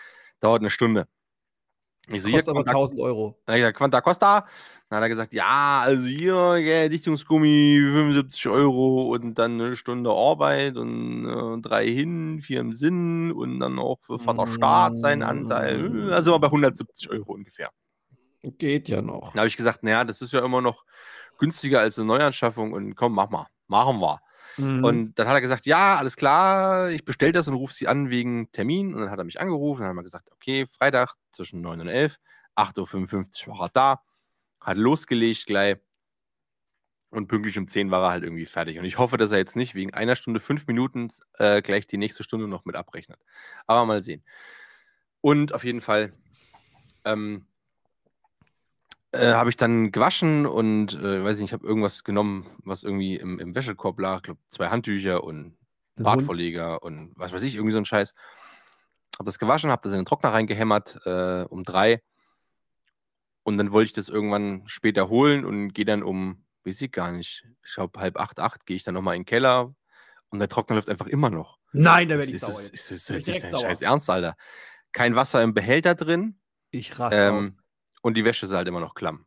Dauert eine Stunde. Ich so, Kostet aber Quanta, 1000 Euro. ich gesagt, Quanta Costa. Dann hat er gesagt, ja, also hier, ja, Dichtungsgummi, 75 Euro und dann eine Stunde Arbeit und äh, drei hin, vier im Sinn und dann auch für Vater Staat seinen Anteil. Also mal bei 170 Euro ungefähr. Geht ja noch. Dann habe ich gesagt, naja, das ist ja immer noch günstiger als eine Neuanschaffung und komm, mach mal, machen wir. Mhm. Und dann hat er gesagt, ja, alles klar, ich bestelle das und rufe sie an wegen Termin. Und dann hat er mich angerufen, dann haben wir gesagt, okay, Freitag zwischen 9 und 11, 8.55 Uhr war er da, hat losgelegt gleich und pünktlich um 10 war er halt irgendwie fertig. Und ich hoffe, dass er jetzt nicht wegen einer Stunde, fünf Minuten äh, gleich die nächste Stunde noch mit abrechnet. Aber mal sehen. Und auf jeden Fall ähm, äh, habe ich dann gewaschen und äh, weiß nicht, ich habe irgendwas genommen, was irgendwie im, im Wäschekorb lag. Ich glaube, zwei Handtücher und. Bartvorleger und was weiß ich, irgendwie so ein Scheiß. Hab das gewaschen, hab das in den Trockner reingehämmert äh, um drei. Und dann wollte ich das irgendwann später holen und gehe dann um, weiß ich gar nicht, ich glaube halb acht, acht, gehe ich dann nochmal in den Keller und der Trockner läuft einfach immer noch. Nein, da werde ich ist, sauer ist, jetzt. ist, ist, ist, ich ist direkt dein sauer. scheiß Ernst, Alter. Kein Wasser im Behälter drin Ich raste aus. Und die Wäsche ist halt immer noch klamm.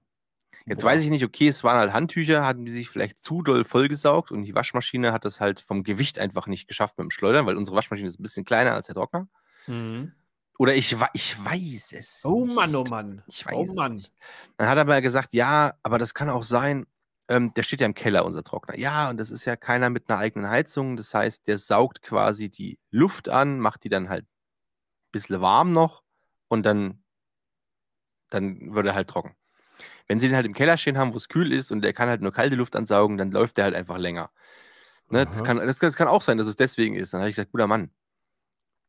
Jetzt weiß ich nicht, okay, es waren halt Handtücher, hatten die sich vielleicht zu doll vollgesaugt und die Waschmaschine hat das halt vom Gewicht einfach nicht geschafft mit dem Schleudern, weil unsere Waschmaschine ist ein bisschen kleiner als der Trockner. Mhm. Oder ich, ich weiß es. Oh Mann, oh. Mann. Ich weiß oh es Mann. nicht. Dann hat er aber gesagt, ja, aber das kann auch sein, ähm, der steht ja im Keller, unser Trockner. Ja, und das ist ja keiner mit einer eigenen Heizung. Das heißt, der saugt quasi die Luft an, macht die dann halt ein bisschen warm noch und dann, dann wird er halt trocken. Wenn sie den halt im Keller stehen haben, wo es kühl ist und der kann halt nur kalte Luft ansaugen, dann läuft der halt einfach länger. Ne, das, kann, das, das kann auch sein, dass es deswegen ist. Dann habe ich gesagt, guter Mann,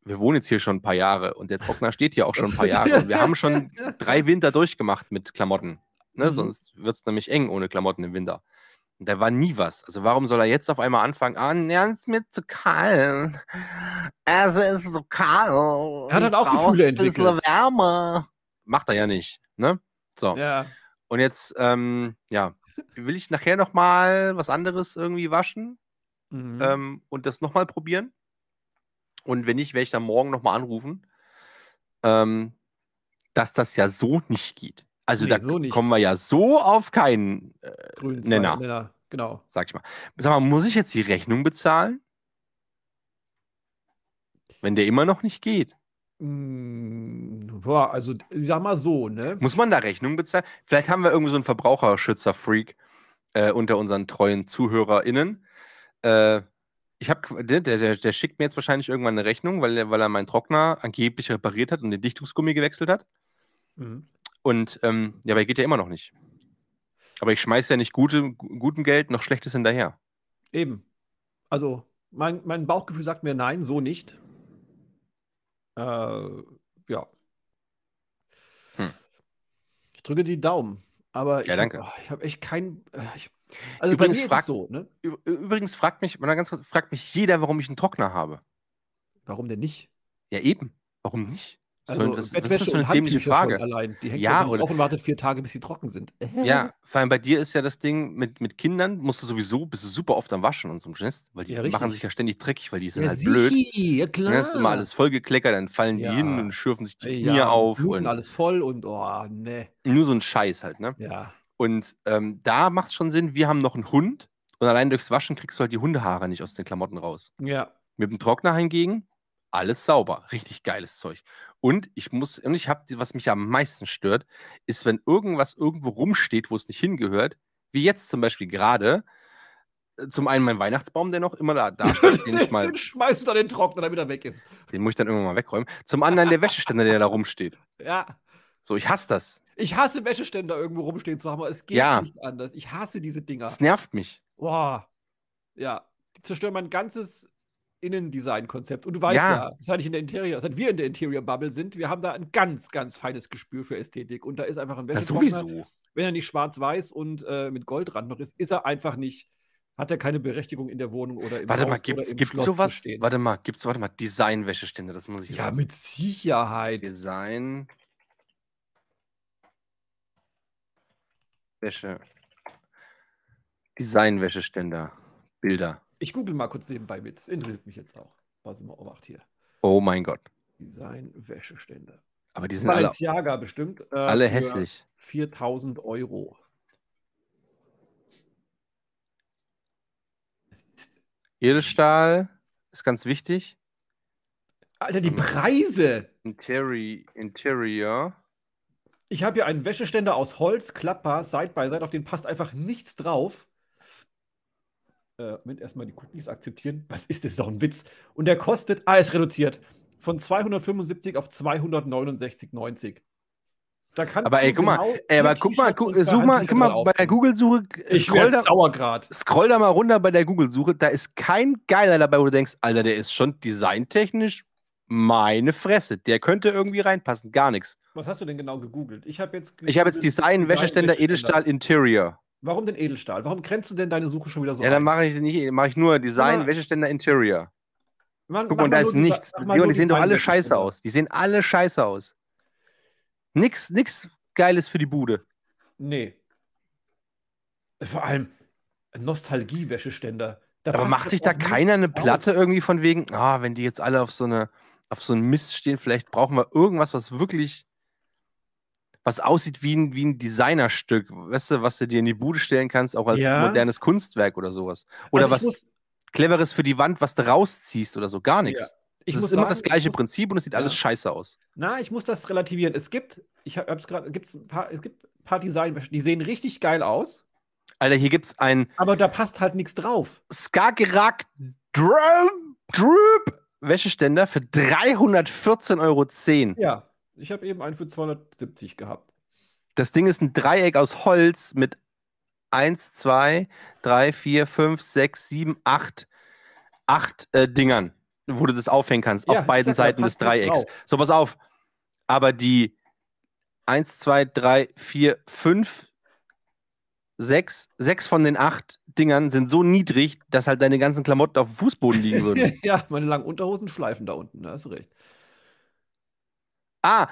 wir wohnen jetzt hier schon ein paar Jahre und der Trockner steht hier auch schon ein paar Jahre und wir haben schon drei Winter durchgemacht mit Klamotten. Ne? Mhm. Sonst wird es nämlich eng ohne Klamotten im Winter. Und da war nie was. Also warum soll er jetzt auf einmal anfangen? Ah, es ist mir zu kalt. Es ist so kalt. Er hat halt auch Gefühle ein bisschen entwickelt. Wärme. Macht er ja nicht. Ne? So. Ja. Und jetzt, ähm, ja, will ich nachher noch mal was anderes irgendwie waschen Mhm. ähm, und das nochmal probieren. Und wenn nicht, werde ich dann morgen nochmal anrufen, ähm, dass das ja so nicht geht. Also Nee, da so kommen wir ja so auf keinen, äh, Grün Nenner. Nenner. Genau. sag ich mal. Sag mal, muss ich jetzt die Rechnung bezahlen? Wenn der immer noch nicht geht. Mm, boah, also ich sag mal so, ne? Muss man da Rechnung bezahlen? Vielleicht haben wir irgendwie so einen Verbraucherschützer-Freak äh, unter unseren treuen ZuhörerInnen. Äh, ich habe, der, der, der schickt mir jetzt wahrscheinlich irgendwann eine Rechnung, weil, er- weil er meinen Trockner angeblich repariert hat und den Dichtungsgummi gewechselt hat. Mhm. Und ähm, ja, aber er geht ja immer noch nicht. Aber ich schmeiße ja nicht gute, gu- guten Geld noch Schlechtes hinterher. Eben. Also, mein, mein Bauchgefühl sagt mir nein, so nicht. Äh, ja. Hm. Ich drücke die Daumen. Aber ich Ja, danke. Hab, oh, ich habe echt kein. äh, also Übrigens frag- so, ne? Übrigens fragt mich, ganz kurz, fragt mich jeder, warum ich einen Trockner habe. Warum denn nicht? Ja, eben. Warum nicht? Also, was, was ist das für eine dämliche Frage? allein. Die hängt Ja, oder- auf und wartet vier Tage, bis sie trocken sind. Ja, vor allem bei dir ist ja das Ding mit, mit Kindern, musst du sowieso, bist du super oft am Waschen und so Schnitt, weil die Ja, machen sich ja ständig dreckig, weil die sind Ja, halt blöd. sichi, ja klar. Ne, das ist immer alles vollgekleckert, dann fallen die hin und schürfen sich die Knie auf Bluten und alles voll und oh, ne. nur so ein Scheiß halt, ne? Ja. Und ähm, da macht es schon Sinn, wir haben noch einen Hund und allein durchs Waschen kriegst du halt die Hundehaare nicht aus den Klamotten raus. Ja. Mit dem Trockner hingegen, alles sauber, richtig geiles Zeug. Und ich muss, und ich habe, was mich am meisten stört, ist, wenn irgendwas irgendwo rumsteht, wo es nicht hingehört, wie jetzt zum Beispiel gerade, äh, zum einen mein Weihnachtsbaum, der noch immer da, da steht, den ich mal, Den schmeißt du dann in den Trockner, damit er weg ist. den muss ich dann irgendwann mal wegräumen. Zum anderen der Wäscheständer, der da rumsteht. Ja. So, ich hasse das. Ich hasse Wäscheständer irgendwo rumstehen zu haben, aber es geht Ja. nicht anders. Ich hasse diese Dinger. Das nervt mich. Boah. Ja. Die zerstören mein ganzes Innendesign-Konzept. Und du weißt Ja. ja, seit ich in der Interior, seit wir in der Interior-Bubble sind, wir haben da ein ganz, ganz feines Gespür für Ästhetik. Und da ist einfach ein Wäschetrockner, wenn er nicht schwarz-weiß und äh, mit Goldrand noch ist, ist er einfach nicht, hat er keine Berechtigung in der Wohnung oder im Warte mal, Haus oder gibt's, gibt's sowas? Warte mal, gibt's, warte mal, Design-Wäscheständer, das muss ich Ja, jetzt- mit Sicherheit. Design. Wäsche. Design-Wäscheständer. Bilder. Ich google mal kurz nebenbei mit. Interessiert mich jetzt auch. Was immer Obacht hier. Oh mein Gott. Design-Wäscheständer. Aber die sind alle, Balenciaga bestimmt. äh, alle hässlich. 4000 Euro. Edelstahl ist ganz wichtig. Alter, die Mhm. Preise! Interi Interior. Ich habe hier einen Wäscheständer aus Holz, klappbar, Side by Side, auf den passt einfach nichts drauf. Äh, Moment, erstmal die Cookies akzeptieren. Was ist das? Ist doch ein Witz. Und der kostet, ah, ist reduziert. Von 275 auf 269,90. Da kannst Aber du ey, guck mal, genau ey, aber guck mal, zwei such mal, guck mal bei der. Google-Suche, Ich scroll da, scroll da mal runter bei der Google-Suche, da ist kein Geiler dabei, wo du denkst, Alter, der ist schon designtechnisch meine Fresse. Der könnte irgendwie reinpassen, gar nichts. Was hast du denn genau gegoogelt? Ich habe jetzt. Ich habe jetzt Design, Wäscheständer, Edelstahl, Interior. Warum denn Edelstahl? Warum grenzt du denn deine Suche schon wieder so Ja, dann ein? mache ich nicht, mache ich nur Design, mal. Wäscheständer, Interior. Man, Guck mal, da ist nichts. Leon, die sehen doch alle scheiße aus. Die sehen alle scheiße aus. Nix, nix Geiles für die Bude. Nee. Vor allem Nostalgie-Wäscheständer. Aber macht sich da keiner eine. Platte irgendwie von wegen, ah, wenn die jetzt alle auf so eine, auf so einen Mist stehen, vielleicht brauchen wir irgendwas, was wirklich, was aussieht wie ein, wie ein Designerstück, weißt du, was du dir in die Bude stellen kannst, auch als Ja. modernes Kunstwerk oder sowas. Oder Also ich was muss- Cleveres für die Wand, was du rausziehst oder so, gar nichts. Ich Es muss ist immer sagen, das gleiche ich muss- Prinzip und es sieht alles Ja. scheiße aus. Na, ich muss das relativieren. Es gibt, ich habe es gerade, gibt's ein paar, es gibt ein paar Designwäsche, die sehen richtig geil aus, Alter, hier gibt's ein aber da passt halt nichts drauf. Skagerrak Drop, Droop Wäscheständer für 314,10 Euro. Ja, ich habe eben einen für 270 gehabt. Das Ding ist ein Dreieck aus Holz mit 1, 2, 3, 4, 5, 6, 7, 8, 8 äh, Dingern, wo du das aufhängen kannst, Ja, auf beiden sag Seiten des Dreiecks. So, pass auf. Aber die 1, 2, 3, 4, 5, 6, 6 von den 8 Dingern sind so niedrig, dass halt deine ganzen Klamotten auf dem Fußboden liegen würden. ja, meine langen Unterhosen schleifen da unten, da hast du recht. Ah,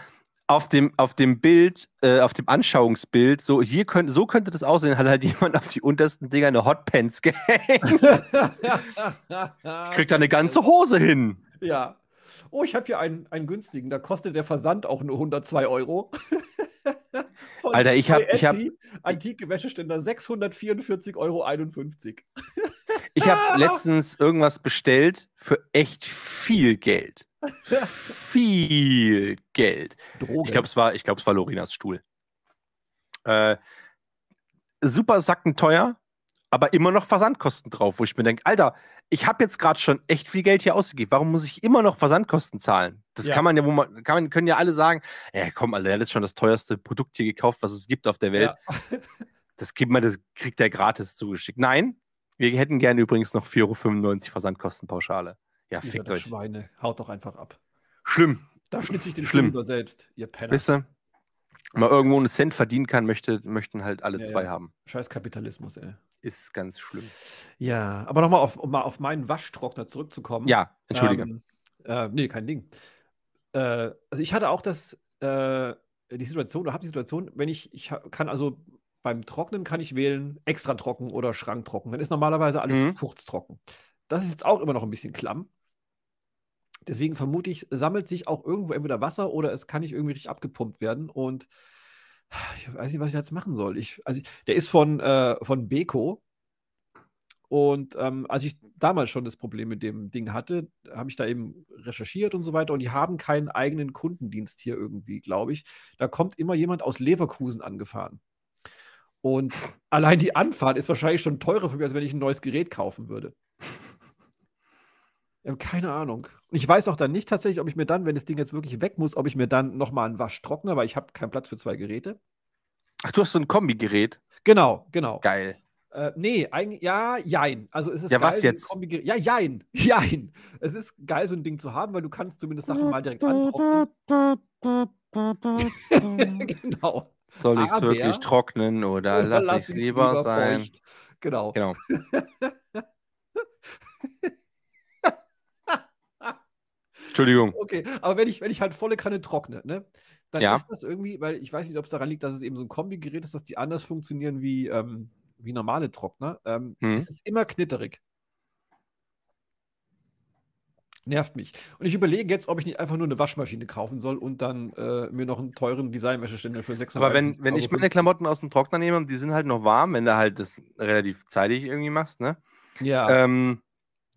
auf dem, auf dem Bild, äh, auf dem Anschauungsbild, so hier könnte, so könnte das aussehen, hat halt jemand auf die untersten Dinger eine Hotpants gehängt. Kriegt da eine ganze Hose hin. Ja. Oh, ich habe hier einen, einen günstigen, da kostet der Versand auch nur 102 Euro. Alter, ich hab- bei ich hab- Antike Wäscheständer 644,51 Euro. Ich habe letztens irgendwas bestellt für echt viel Geld. Viel Geld. Drogen. Ich glaube, es war, ich glaube, es war Lorinas Stuhl. Äh, super sackenteuer, aber immer noch Versandkosten drauf, wo ich mir denke, Alter, ich habe jetzt gerade schon echt viel Geld hier ausgegeben. Warum muss ich immer noch Versandkosten zahlen? Das Ja. kann man ja, wo man, kann man, können ja alle sagen, ja komm, Alter, der hat jetzt schon das teuerste Produkt hier gekauft, was es gibt auf der Welt. Ja. Das gibt man, das kriegt er gratis zugeschickt. Nein, wir hätten gerne übrigens noch 4,95 Euro Versandkostenpauschale. Ja, Ihr fickt euch. Schweine, haut doch einfach ab. Schlimm. Da schnitze ich den Schlimm. Lieber selbst, ihr Penner. Wisst ihr? Wenn man irgendwo einen Cent verdienen kann, möchte, möchten halt alle Ja, zwei ja. haben. Scheiß Kapitalismus, ey. Ist ganz schlimm. Ja, aber nochmal auf, um mal auf meinen Waschtrockner zurückzukommen. Ja, entschuldige. Ähm, äh, nee, kein Ding. Äh, also ich hatte auch das, äh, die Situation, oder habe die Situation, wenn ich, ich kann also beim Trocknen kann ich wählen, extra trocken oder schranktrocken. Dann ist normalerweise alles Mhm. fuchtstrocken. Das ist jetzt auch immer noch ein bisschen klamm. Deswegen vermute ich, sammelt sich auch irgendwo entweder Wasser oder es kann nicht irgendwie richtig abgepumpt werden. Und ich weiß nicht, was ich jetzt machen soll. Ich, also der ist von, äh, von Beko. Und ähm, als ich damals schon das Problem mit dem Ding hatte, habe ich da eben recherchiert und so weiter. Und die haben keinen eigenen Kundendienst hier irgendwie, glaube ich. Da kommt immer jemand aus Leverkusen angefahren. Und allein die Anfahrt ist wahrscheinlich schon teurer für mich, als wenn ich ein neues Gerät kaufen würde. Habe keine Ahnung. Und ich weiß auch dann nicht tatsächlich, ob ich mir dann, wenn das Ding jetzt wirklich weg muss, ob ich mir dann nochmal einen Waschtrockner, weil ich habe keinen Platz für zwei Geräte. Ach, du hast so ein Kombigerät. Genau, genau. Geil. Äh, nee, eigentlich, ja, jein. Also es ist Ja, geil, was so ein jetzt? Kombi- ja, jein, jein. Es ist geil, so ein Ding zu haben, weil du kannst zumindest Sachen mal direkt antrocknen. genau. Soll ich es wirklich trocknen oder, Oder lass ich es ich's lieber, sein? feucht. Genau. Genau. Entschuldigung. Okay, aber wenn ich, wenn ich halt volle Kanne trockne, ne, dann Ja. ist das irgendwie, weil ich weiß nicht, ob es daran liegt, dass es eben so ein Kombigerät ist, dass die anders funktionieren wie, ähm, wie normale Trockner. Ähm, Hm. Es ist immer knitterig. Nervt mich. Und ich überlege jetzt, ob ich nicht einfach nur eine Waschmaschine kaufen soll und dann äh, mir noch einen teuren Designwäscheständer für 600 Aber wenn, wenn ich meine Klamotten aus dem Trockner nehme und die sind halt noch warm, wenn du halt das relativ zeitig irgendwie machst, ne? Ja, Ähm,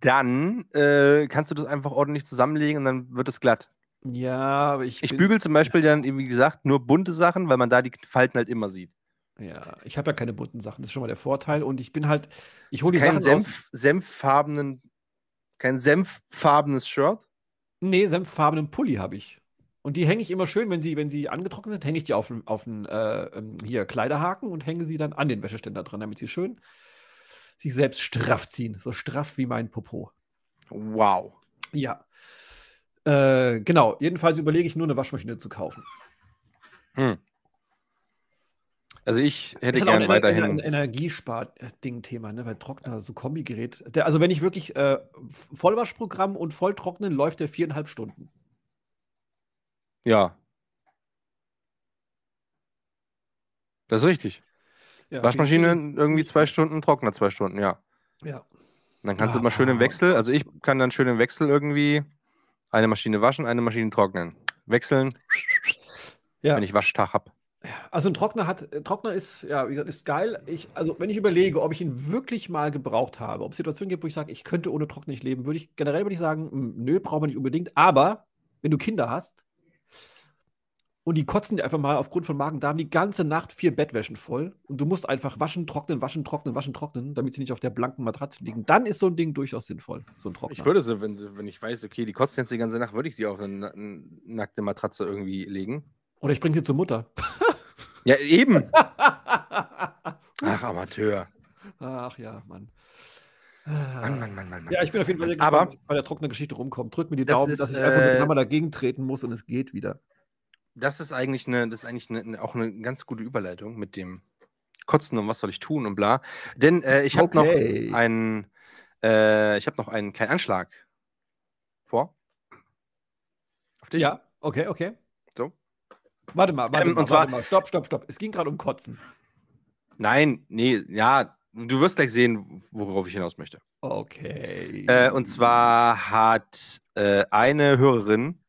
dann äh, kannst du das einfach ordentlich zusammenlegen und dann wird es glatt. ja, aber ich. Ich bügel zum Beispiel dann, wie gesagt, nur bunte Sachen, weil man da die Falten halt immer sieht. Ja, ich habe ja keine bunten Sachen. Das ist schon mal der Vorteil. Und ich bin halt. Ich hole die kein Sachen Senf, senffarbenen, kein senffarbenes Shirt. Nee, senffarbenen Pulli habe ich. Und die hänge ich immer schön, wenn sie, wenn sie angetrocknet sind, hänge ich die auf, den- auf den äh, ähm, hier Kleiderhaken und hänge sie dann an den Wäscheständer dran, damit sie schön sich selbst straff ziehen. So straff wie mein Popo. Wow. Ja. Äh, genau. Jedenfalls überlege ich nur eine Waschmaschine zu kaufen. Hm. Also ich hätte ist halt auch gern ein weiterhin. Ener- Energiespar-Ding-Thema, ne? Weil Trockner, so Kombigerät. Der, also wenn ich wirklich äh, Vollwaschprogramm und Volltrocknen läuft der viereinhalb Stunden. Ja. Das ist richtig. Ja, Waschmaschine irgendwie zwei Stunden, Trockner zwei Stunden, ja. Ja. Dann kannst du Ah, immer schön im Wechsel, also ich kann dann schön im Wechsel irgendwie eine Maschine waschen, eine Maschine trocknen. Wechseln, ja. wenn ich Waschtag habe. Also ein Trockner hat, äh, Trockner ist, ja, wie gesagt, ist geil. Ich, also wenn ich überlege, ob ich ihn wirklich mal gebraucht habe, ob es Situationen gibt, wo ich sage, ich könnte ohne Trockner nicht leben, würde ich generell würde ich sagen, nö, braucht man nicht unbedingt. Aber wenn du Kinder hast und die kotzen dir einfach mal aufgrund von Magen-Darm die ganze Nacht vier Bettwäschen voll und du musst einfach waschen, trocknen, waschen, trocknen, waschen, trocknen, damit sie nicht auf der blanken Matratze liegen, dann ist so ein Ding durchaus sinnvoll, so ein Trockner. Ich würde sie, wenn, wenn ich weiß, okay, die kotzen jetzt die ganze Nacht, würde ich die auf eine, eine nackte Matratze irgendwie legen. Oder ich bringe sie zur Mutter. Ja, eben. Ach, Amateur. Ach ja, Mann. Mann, Mann, Mann, Mann. Ja, ich bin auf jeden Fall sehr Aber- gespannt, was bei der trockenen Geschichte rumkommt. Drück mir die Das Daumen, ist, dass ich einfach mit äh, dem Hammer dagegen treten muss und es geht wieder. Das ist eigentlich, eine, das ist eigentlich eine, eine, auch eine ganz gute Überleitung mit dem Kotzen und was soll ich tun und bla. Denn äh, ich habe Okay. noch einen, äh, ich habe noch einen kleinen Anschlag vor. Auf dich? Ja, okay, okay. So. Warte mal, warte Ähm, mal, und zwar- warte mal. Stopp, stopp, stopp. Es ging gerade um Kotzen. Nein, nee, ja, du wirst gleich sehen, worauf ich hinaus möchte. Okay. Äh, und zwar hat äh, eine Hörerin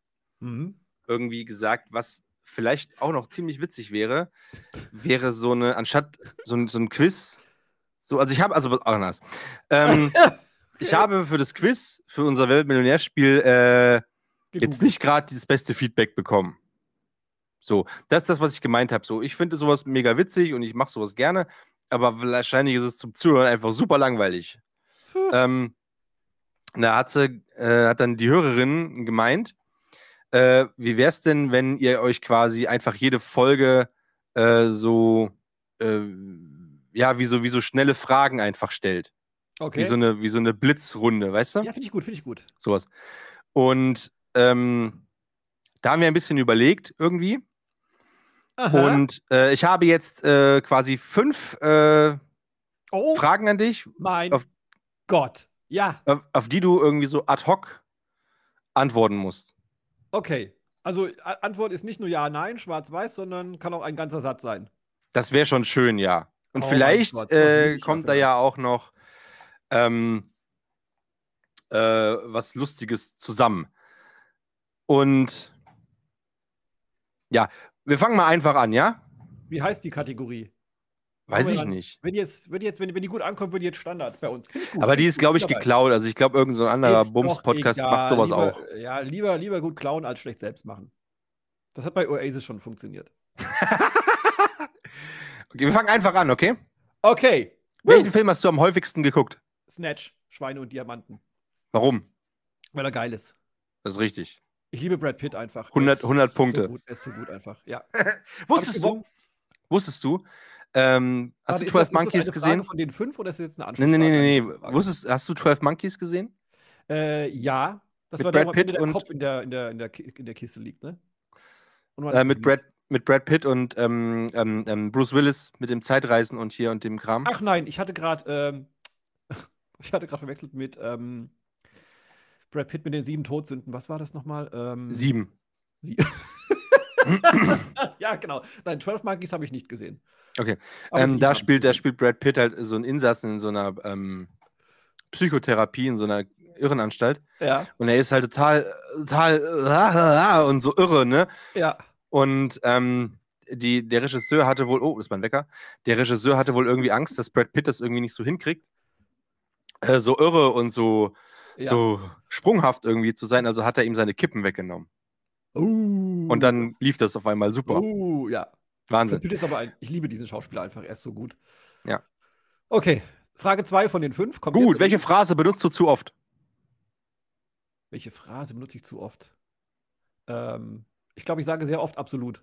Mhm. Irgendwie gesagt, was vielleicht auch noch ziemlich witzig wäre, wäre so eine, anstatt so ein, so ein Quiz, so, also ich habe, also anders. Ähm, ich habe für das Quiz, für unser Weltmillionärspiel, äh, jetzt nicht gerade das beste Feedback bekommen. So, das ist das, was ich gemeint habe. So, ich finde sowas mega witzig und ich mache sowas gerne, aber wahrscheinlich ist es zum Zuhören einfach super langweilig. ähm, da hat sie, äh, hat dann die Hörerin gemeint, äh, wie wäre es denn, wenn ihr euch quasi einfach jede Folge äh, so, äh, ja, wie so, wie so schnelle Fragen einfach stellt. okay. Wie, so eine, wie so eine Blitzrunde, weißt du? ja, finde ich gut, finde ich gut. Sowas. Und ähm, da haben wir ein bisschen überlegt, irgendwie. Aha. Und äh, ich habe jetzt äh, quasi fünf äh, oh, Fragen an dich, mein auf- Gott. Ja, auf, auf die du irgendwie so ad hoc antworten musst. Okay. Also Antwort ist nicht nur ja, nein, schwarz-weiß, sondern kann auch ein ganzer Satz sein. Das wäre schon schön, ja. Und Oh vielleicht Gott, äh, kommt da ja auch noch ähm, äh, was Lustiges zusammen. Und ja, wir fangen mal einfach an, ja? Wie heißt die Kategorie? Weiß ich nicht. Wenn die jetzt, wenn die jetzt, wenn, wenn die gut ankommt, wird die jetzt Standard bei uns. Aber die ist, glaube ich, geklaut. Also ich glaube, irgendein so ein anderer Bums-Podcast macht sowas lieber, auch. Ja, lieber, lieber gut klauen als schlecht selbst machen. Das hat bei Oasis schon funktioniert. Okay, wir fangen einfach an, okay? Okay. Welchen Film hast du am häufigsten geguckt? Snatch, Schweine und Diamanten. Warum? Weil er geil ist. Das ist richtig. Ich liebe Brad Pitt einfach. Er 100 ist 100 Punkte. So gut, er ist so gut einfach. Ja. Wusstest du? Wusstest du? Ähm, hast Warte, du ist 12 das- ist das Monkeys eine gesehen? Frage von den fünf oder ist das jetzt eine Nee, nee, nee, nee. nee. Wusstest, hast du 12 Monkeys gesehen? Äh, ja. Das Mit war der, Brad Ende Pitt der und- Kopf in der, in, der, in, der, in der Kiste liegt, ne? Äh, mit. Brad, mit Brad Pitt und ähm, ähm, ähm, Bruce Willis mit dem Zeitreisen und hier und dem Kram. Ach nein, ich hatte gerade ähm, ich hatte gerade verwechselt mit ähm, Brad Pitt mit den sieben Todsünden. Was war das nochmal? Sieben. Sie ja, genau. Nein, 12 Monkeys habe ich nicht gesehen. Okay. Ähm, da spielt, da spielt Brad Pitt halt so einen Insassen in so einer ähm, Psychotherapie, in so einer Irrenanstalt. Ja, Und er ist halt total, total und so irre, ne? ja. Und ähm, die, der Regisseur hatte wohl, oh, das ist mein Wecker, der Regisseur hatte wohl irgendwie Angst, dass Brad Pitt das irgendwie nicht so hinkriegt. Äh, so irre und so, ja. so sprunghaft irgendwie zu sein, also hat er ihm seine Kippen weggenommen. Uh, Und dann lief das auf einmal super. Uh, ja. Wahnsinn. Ein, ich liebe diesen Schauspieler einfach, er ist so gut. Ja. Okay, Frage 2 von den fünf. Kommt Gut, jetzt. welche Phrase benutzt du zu oft? welche Phrase benutze ich zu oft? Ähm, ich glaube, ich sage sehr oft absolut.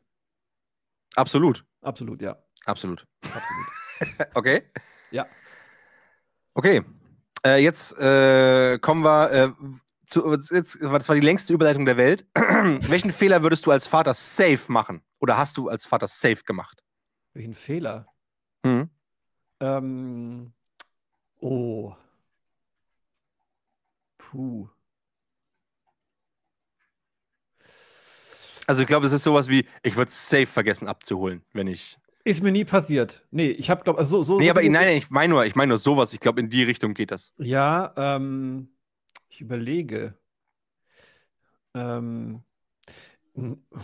Absolut. Absolut, ja. Absolut. Absolut. Okay. Ja. Okay. Äh, jetzt äh, kommen wir äh, zu. Jetzt, das war die längste Überleitung der Welt. Welchen Fehler würdest du als Vater safe machen? Oder hast du als Vater safe gemacht? Welchen Fehler? Mhm. Ähm, oh. Puh. Also ich glaube, es ist sowas wie, ich würde safe vergessen abzuholen, wenn ich. Ist mir nie passiert. Nee, ich habe, glaube also so, so. Nee, so aber nein, nein, ich meine nur, ich meine nur sowas. Ich glaube, in die Richtung geht das. Ja, ähm, ich überlege. Ähm,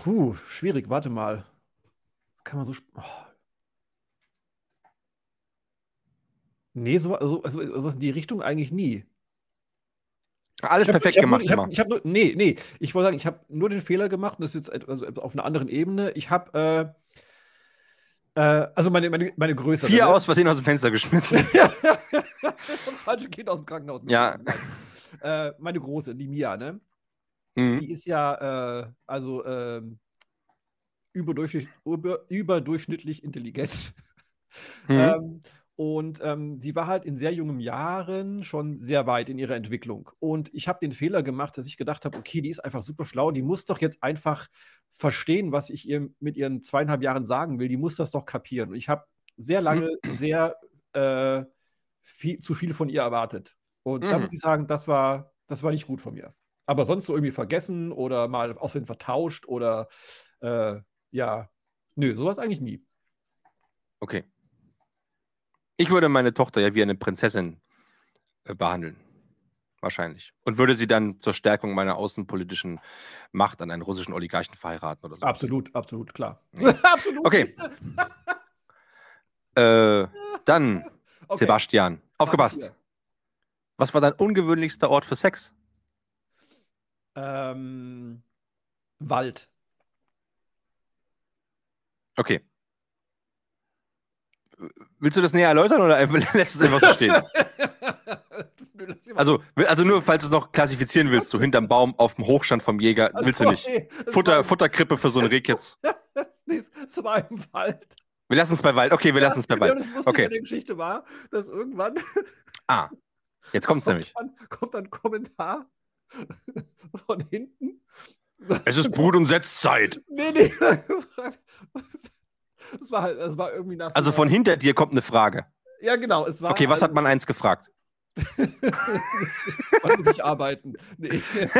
huh, schwierig, warte mal. Kann man so. Oh. Nee, so, also, also, sowas in die Richtung eigentlich nie. Alles hab- perfekt ich gemacht Nur, ich hab, ich hab nur, nee, nee, ich wollte sagen, ich habe nur den Fehler gemacht, und das ist jetzt et- also auf einer anderen Ebene. Ich habe, äh, äh, also meine, meine, meine Größe. Vier aus Versehen aus dem Fenster geschmissen. Das falsche Kind aus dem Krankenhaus. Ja. Äh, meine Große, die Mia, ne? Mhm. Die ist ja, äh, also, ähm, überdurchschnittlich, über, überdurchschnittlich intelligent. Mhm. Ähm, und ähm, sie war halt in sehr jungen Jahren schon sehr weit in ihrer Entwicklung. Und ich habe den Fehler gemacht, dass ich gedacht habe, okay, die ist einfach super schlau, die muss doch jetzt einfach verstehen, was ich ihr mit ihren zweieinhalb Jahren sagen will. Die muss das doch kapieren. Und ich habe sehr lange sehr äh, viel, zu viel von ihr erwartet. Und da Mhm. muss ich sagen, das war, das war nicht gut von mir. Aber sonst so irgendwie vergessen oder mal außerdem vertauscht oder äh, ja, nö, sowas eigentlich nie. Okay. Ich würde meine Tochter ja wie eine Prinzessin äh, behandeln. Wahrscheinlich. Und würde sie dann zur Stärkung meiner außenpolitischen Macht an einen russischen Oligarchen verheiraten oder so. Absolut, absolut, klar. Ja. absolut. Okay. Äh, dann, Okay. Sebastian, aufgepasst. Was war dein ungewöhnlichster Ort für Sex? Ähm, Wald. Okay. Willst du das näher erläutern oder lässt du es einfach so stehen? Also, also nur, falls du es noch klassifizieren willst, so hinterm Baum auf dem Hochstand vom Jäger, Also, willst du nicht. nee, Futter, Futterkrippe für so einen Reh jetzt. Es war im Wald. Wir lassen es bei Wald. Okay, wir lassen es bei Ja, Wald. Das Lustige Okay. an der Geschichte war, dass irgendwann Ah, jetzt kommt es nämlich. kommt, dann, kommt ein Kommentar von hinten. Es ist Brut- und Setzzeit. Nee, nee. Es war, halt- es war irgendwie nach. so Also von hinter dir kommt eine Frage. Ja, genau. Es war Okay, was also- hat man eins gefragt? Muss ich arbeiten? Nee. er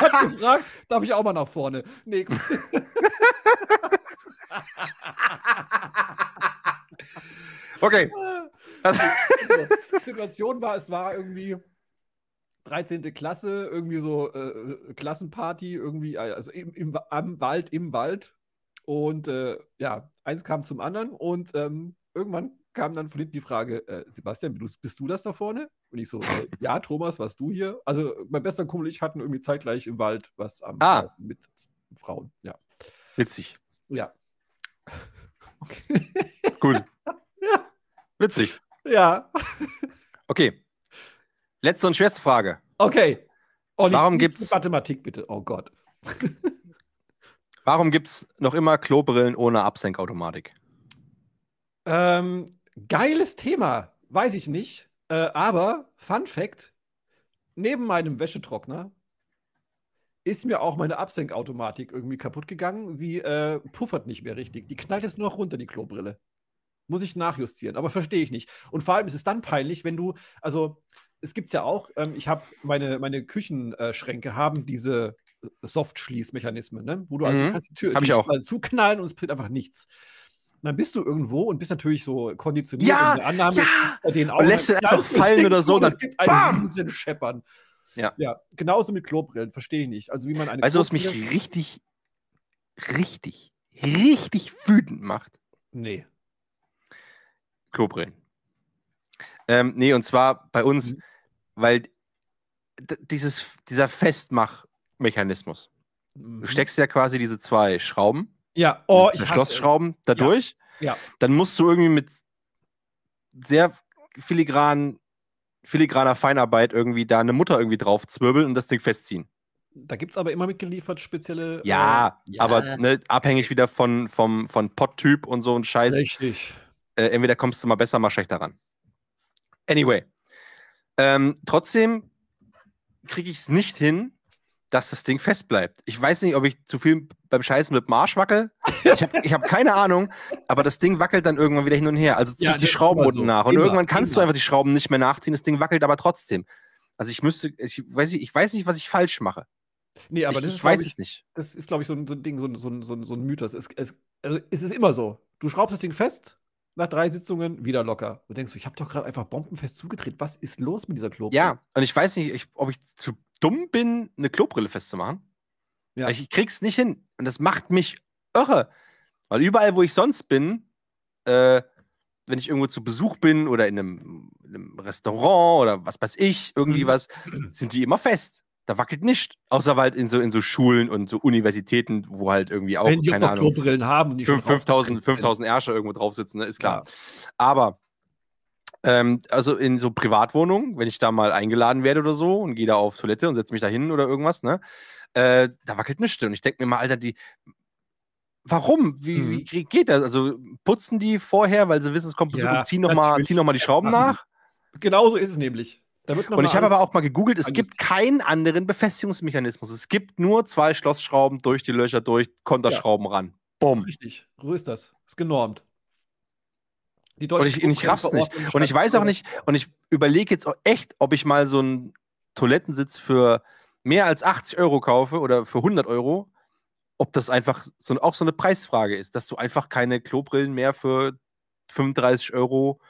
hat gefragt, darf ich auch mal nach vorne? Nee. Okay. Also, Die Situation war, es war irgendwie 13. Klasse, irgendwie so äh, Klassenparty, irgendwie, äh, also im, im, am Wald, im Wald. Und äh, ja, eins kam zum anderen und ähm, irgendwann kam dann von hinten die Frage, äh, Sebastian, bist du, bist du das da vorne? Und ich so, äh, ja, Thomas, warst du hier? Also mein bester Kumpel und ich hatten irgendwie zeitgleich im Wald was am Ah. mit Frauen. Ja. witzig. Ja. Gut. Witzig. Ja. Okay. Letzte und schwerste Frage. Okay. Oh, Warum nicht gibt's- Mathematik bitte? Oh Gott. Warum gibt es noch immer Klobrillen ohne Absenkautomatik? Ähm, geiles Thema, weiß ich nicht. Äh, aber Fun Fact: Neben meinem Wäschetrockner ist mir auch meine Absenkautomatik irgendwie kaputt gegangen. Sie äh, puffert nicht mehr richtig. Die knallt jetzt nur noch runter, die Klobrille. Muss ich nachjustieren, aber verstehe ich nicht. Und vor allem ist es dann peinlich, wenn du, also es gibt es ja auch, ähm, ich habe meine, meine Küchenschränke haben diese Soft-Schließmechanismen, ne? wo du also Mhm. kannst die Tür die auch. zuknallen und es bringt einfach nichts. Und dann bist du irgendwo und bist natürlich so konditioniert Ja, in der Annahme, ja. bei denen auch. Und lässt dann den einfach fallen oder so, und dann es gibt ein bam. riesen Scheppern. Ja. ja, genauso mit Klobrillen, verstehe ich nicht. Also wie man eine du, was mich richtig, richtig, richtig wütend macht? Nee. Klobrillen. Ähm, nee, und zwar bei uns, Mhm. weil dieses, dieser Festmachmechanismus. Mhm. Du steckst ja quasi diese zwei Schrauben, Ja, oh, diese ich hasse es. Schlossschrauben da durch. Ja. Dann musst du irgendwie mit sehr filigran, filigraner Feinarbeit irgendwie da eine Mutter irgendwie drauf zwirbeln und das Ding festziehen. Da gibt es aber immer mitgeliefert spezielle. Ja, äh, aber ne, abhängig wieder von, vom, von Potttyp und so ein Scheiß. Richtig. Äh, entweder kommst du mal besser, mal schlechter ran. Anyway. Ähm, trotzdem kriege ich es nicht hin, dass das Ding fest bleibt. Ich weiß nicht, ob ich zu viel beim Scheißen mit dem Arsch wackel Ich habe ich hab keine Ahnung, aber das Ding wackelt dann irgendwann wieder hin und her. Also ziehe Ja, ich die Schrauben unten so. nach. Und Immer, irgendwann kannst du immer. einfach die Schrauben nicht mehr nachziehen. Das Ding wackelt aber trotzdem. Also ich müsste, ich weiß, nicht, ich weiß nicht, was ich falsch mache. Nee, aber ich, das ich ist, weiß glaub ich, es nicht. das ist, glaube ich, so ein, so ein Ding, so ein, so ein, so ein, so ein Mythos. Es, es, also es ist immer so. Du schraubst das Ding fest, nach drei Sitzungen wieder locker. Du denkst, ich habe doch gerade einfach bombenfest zugedreht. Was ist los mit dieser Klobrille? Ja, und ich weiß nicht, ich, ob ich zu dumm bin, eine Klobrille festzumachen. Ja. Ich krieg's nicht hin. Und das macht mich irre. Weil überall, wo ich sonst bin, äh, wenn ich irgendwo zu Besuch bin oder in einem, in einem Restaurant oder was weiß ich, irgendwie Mhm. was, sind die immer fest. Da wackelt nicht. Außer halt in so, in so Schulen und so Universitäten, wo halt irgendwie auch, Wenn die keine Ahnung, haben. Und die schon 5000 rausgekriegt 5000 Ärsche irgendwo drauf sitzen, ne? ist klar. Ja. Aber ähm, also in so Privatwohnungen, wenn ich da mal eingeladen werde oder so und gehe da auf Toilette und setze mich da hin oder irgendwas, ne? Äh, da wackelt nichts. Und ich denke mir mal, Alter, die. Warum? Wie, Mhm. wie geht das? Also putzen die vorher, weil sie wissen, es kommt Besuch Ja, und ziehen nochmal ziehen noch mal die Schrauben Machen nach? sind. Genau so ist es nämlich. Und ich habe aber auch mal gegoogelt, es gibt keinen anderen Befestigungsmechanismus. Es gibt nur zwei Schlossschrauben durch die Löcher durch, Konterschrauben ran. Bumm. Richtig, so ist das. Ist genormt. Die Und ich, und ich raff's nicht. Und ich weiß auch nicht, und ich überlege jetzt auch echt, ob ich mal so einen Toilettensitz für mehr als 80 Euro kaufe oder für 100 Euro, ob das einfach so, auch so eine Preisfrage ist, dass du einfach keine Klobrillen mehr für 35 Euro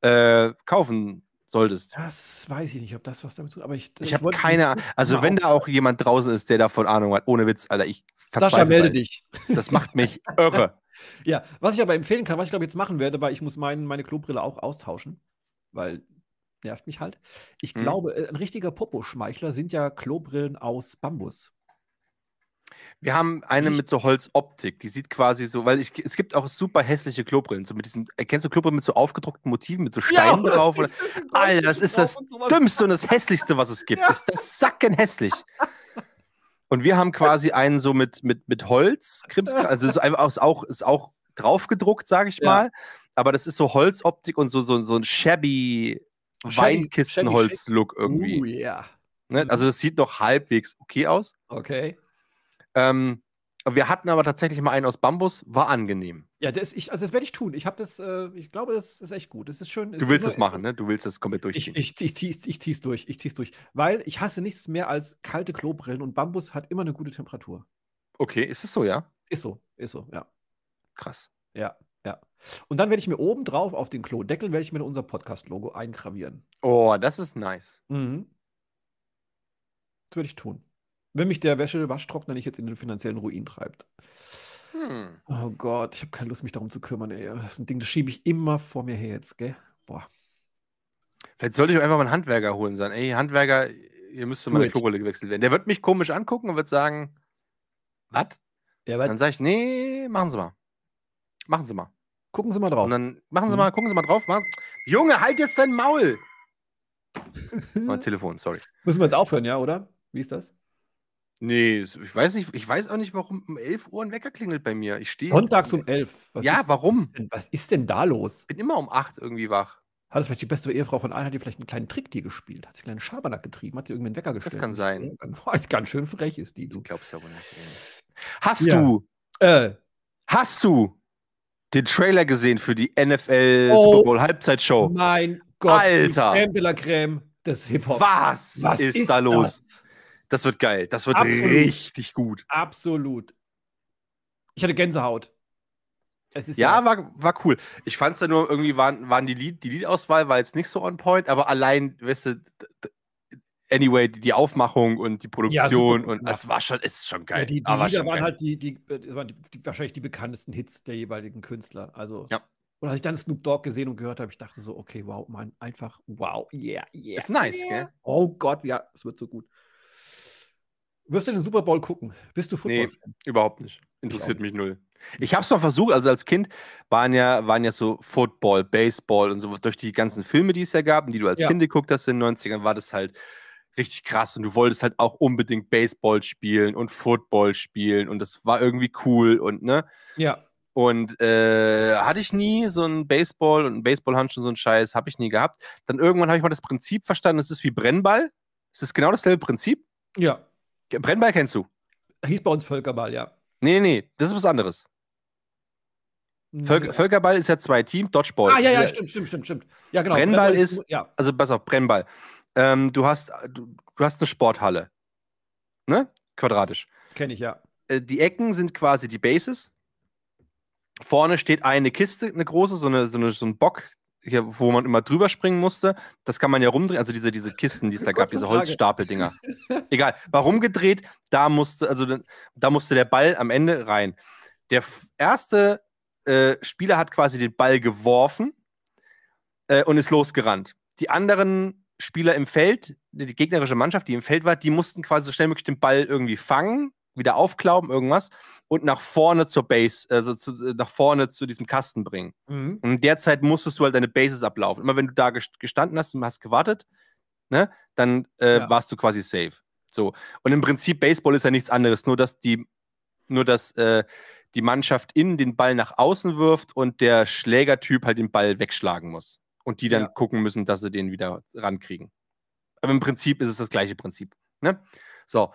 äh, kaufen solltest. Das weiß ich nicht, ob das was damit tut. Aber ich, Ich habe keine Ahnung. Also, mal wenn da auch jemand draußen ist, der davon Ahnung hat, ohne Witz, Alter, ich Sascha, melde dich. Das macht mich irre. Ja, was ich aber empfehlen kann, was ich glaube jetzt machen werde, weil ich muss mein, meine Klobrille auch austauschen, weil nervt mich halt. Ich Hm. glaube, äh, ein richtiger Popo-Schmeichler sind ja Klobrillen aus Bambus. Wir haben eine mit so Holzoptik, die sieht quasi so, weil ich, es gibt auch super hässliche Klobrillen, so mit diesen, erkennst du Klobrillen mit so aufgedruckten Motiven, mit so Steinen drauf? Oder, Alter, das ist das Dümmste und das Hässlichste, was es gibt. Ja. Ist das sackenhässlich. Und wir haben quasi einen so mit, mit, mit Holz, also ist einfach ist auch, ist auch draufgedruckt, sage ich Ja. mal. Aber das ist so Holzoptik und so, so, so ein shabby Shabby- Weinkistenholz-Look irgendwie. Oh ja. Ne? Also das sieht noch halbwegs okay aus. Okay. Ähm, wir hatten aber tatsächlich mal einen aus Bambus, war angenehm. Ja, das, ich, also das werde ich tun. Ich habe das, äh, ich glaube, das ist echt gut. Das ist schön. Du willst das machen, ne? Du willst das komplett Ich, durchziehen. ich, ich, zieh's, ich zieh's durch. Ich zieh's durch. Weil ich hasse nichts mehr als kalte Klobrillen und Bambus hat immer eine gute Temperatur. okay, ist es so, ja? Ist so, ist so, ja. Krass. Ja, ja. Und dann werde ich mir oben drauf auf den Klodeckel werde ich mir unser Podcast-Logo eingravieren. Oh, das ist nice. Mhm. Das werde ich tun. Wenn mich der Wäsche-Waschtrockner nicht jetzt in den finanziellen Ruin treibt. Hm. Oh Gott, ich habe keine Lust, mich darum zu kümmern, ey. Das ist ein Ding, das schiebe ich immer vor mir her jetzt, gell? Boah. Vielleicht sollte ich einfach mal einen Handwerker holen sein. Ey, Handwerker, hier müsste mal eine. Klobrille gewechselt werden. Der wird mich komisch angucken und wird sagen, was? Ja, Dann sage ich, nee, machen Sie mal. Machen Sie mal. gucken Sie mal drauf. Und dann machen Sie Mhm. mal, gucken Sie mal drauf. Machen Sie. Junge, halt jetzt dein Maul! Mein Telefon, sorry. Müssen wir jetzt aufhören, ja, oder? Wie ist das? Nee, ich weiß nicht, ich weiß auch nicht, warum um 11 Uhr ein Wecker klingelt bei mir. Ich stehe. Sonntags um 11. Was Ja, ist, warum? Was ist, denn, was ist denn da los? bin immer um 8 irgendwie wach. Hat es vielleicht die beste Ehefrau von allen, hat die vielleicht einen kleinen Trick die gespielt? Hat sie einen kleinen Schabernack getrieben? Hat sie irgendeinen Wecker gestellt? kann sein. Ganz schön frech ist die, Du du. glaubst ja wohl nicht. Hast Ja. du, Äh, hast du den Trailer gesehen für die NFL Oh. Super Bowl Halbzeitshow? mein Gott. Alter. Die Creme de la Creme des Hip-Hop. Was, Was ist, da los? das? Das wird geil. Das wird Absolut. richtig gut. Absolut. Ich hatte Gänsehaut. Ist Ja, war, war cool. Ich fand es da nur irgendwie, waren, waren die, Lied, die Liedauswahl war jetzt nicht so on point, aber allein, weißt du, anyway, die, die Aufmachung und die Produktion super und es war schon, ist schon geil. Ja, die, die Aber Lieder waren geil. halt die, die, äh, waren die, wahrscheinlich die bekanntesten Hits der jeweiligen Künstler. Also, Ja. Und als ich dann Snoop Dogg gesehen und gehört habe, ich dachte so, okay, wow, mein, einfach, wow, yeah, yeah. Ist nice, yeah. gell? Oh Gott, ja, es wird so gut. Wirst du den Super Bowl gucken? Bist du Nee. Football-Fan? Überhaupt nicht. Interessiert mich null. Ich habe es mal versucht, also als Kind waren ja, waren ja so Football, Baseball und so durch die ganzen Filme, die es ja gab und die du als Ja. Kind geguckt hast in den 90ern, war das halt richtig krass und du wolltest halt auch unbedingt Baseball spielen und Football spielen und das war irgendwie cool und ne? Ja. Und äh, hatte ich nie so ein Baseball und ein Baseballhandschuh, so ein Scheiß, habe ich nie gehabt. Dann irgendwann habe ich mal das Prinzip verstanden, es ist wie Brennball. Es ist genau dasselbe Prinzip. Ja. Brennball kennst du. Hieß bei uns Völkerball, ja. Nee, nee, nee, das ist was anderes. Völker, Völkerball ist ja zwei Teams, Dodgeball. Ah, ja, ja, stimmt, stimmt, stimmt, stimmt. Ja, genau. Brennball ist- Ja, Also pass auf, Brennball. Ähm, du, hast, du, du hast eine Sporthalle. Ne? Quadratisch. kenne ich, ja. Äh, die Ecken sind quasi die Bases. Vorne steht eine Kiste, eine große, so, eine, so, eine, so ein Bock, hier, wo man immer drüber springen musste. Das kann man ja rumdrehen. Also diese, diese Kisten, die es da gab, diese. Holzstapeldinger. Egal. Warum gedreht? Da musste, also da- musste der Ball am Ende rein. Der erste äh, Spieler hat quasi den Ball geworfen äh, und ist losgerannt. Die anderen Spieler im Feld, die die gegnerische Mannschaft, die im Feld war, die mussten quasi so schnell wie möglich den Ball irgendwie fangen, wieder aufklauben, irgendwas und nach vorne zur Base, also zu, nach vorne zu diesem Kasten bringen. Mhm. Und in der Zeit musstest du halt deine Bases ablaufen. Immer wenn du da gest- gestanden hast und hast gewartet, ne, dann äh, Ja. warst du quasi safe. So. Und im Prinzip Baseball ist ja nichts anderes, nur dass die, nur dass äh, die Mannschaft innen den Ball nach außen wirft und der Schlägertyp halt den Ball wegschlagen muss. Und die dann Ja. gucken müssen, dass sie den wieder rankriegen. Aber im Prinzip ist es das gleiche Prinzip. Ne? So.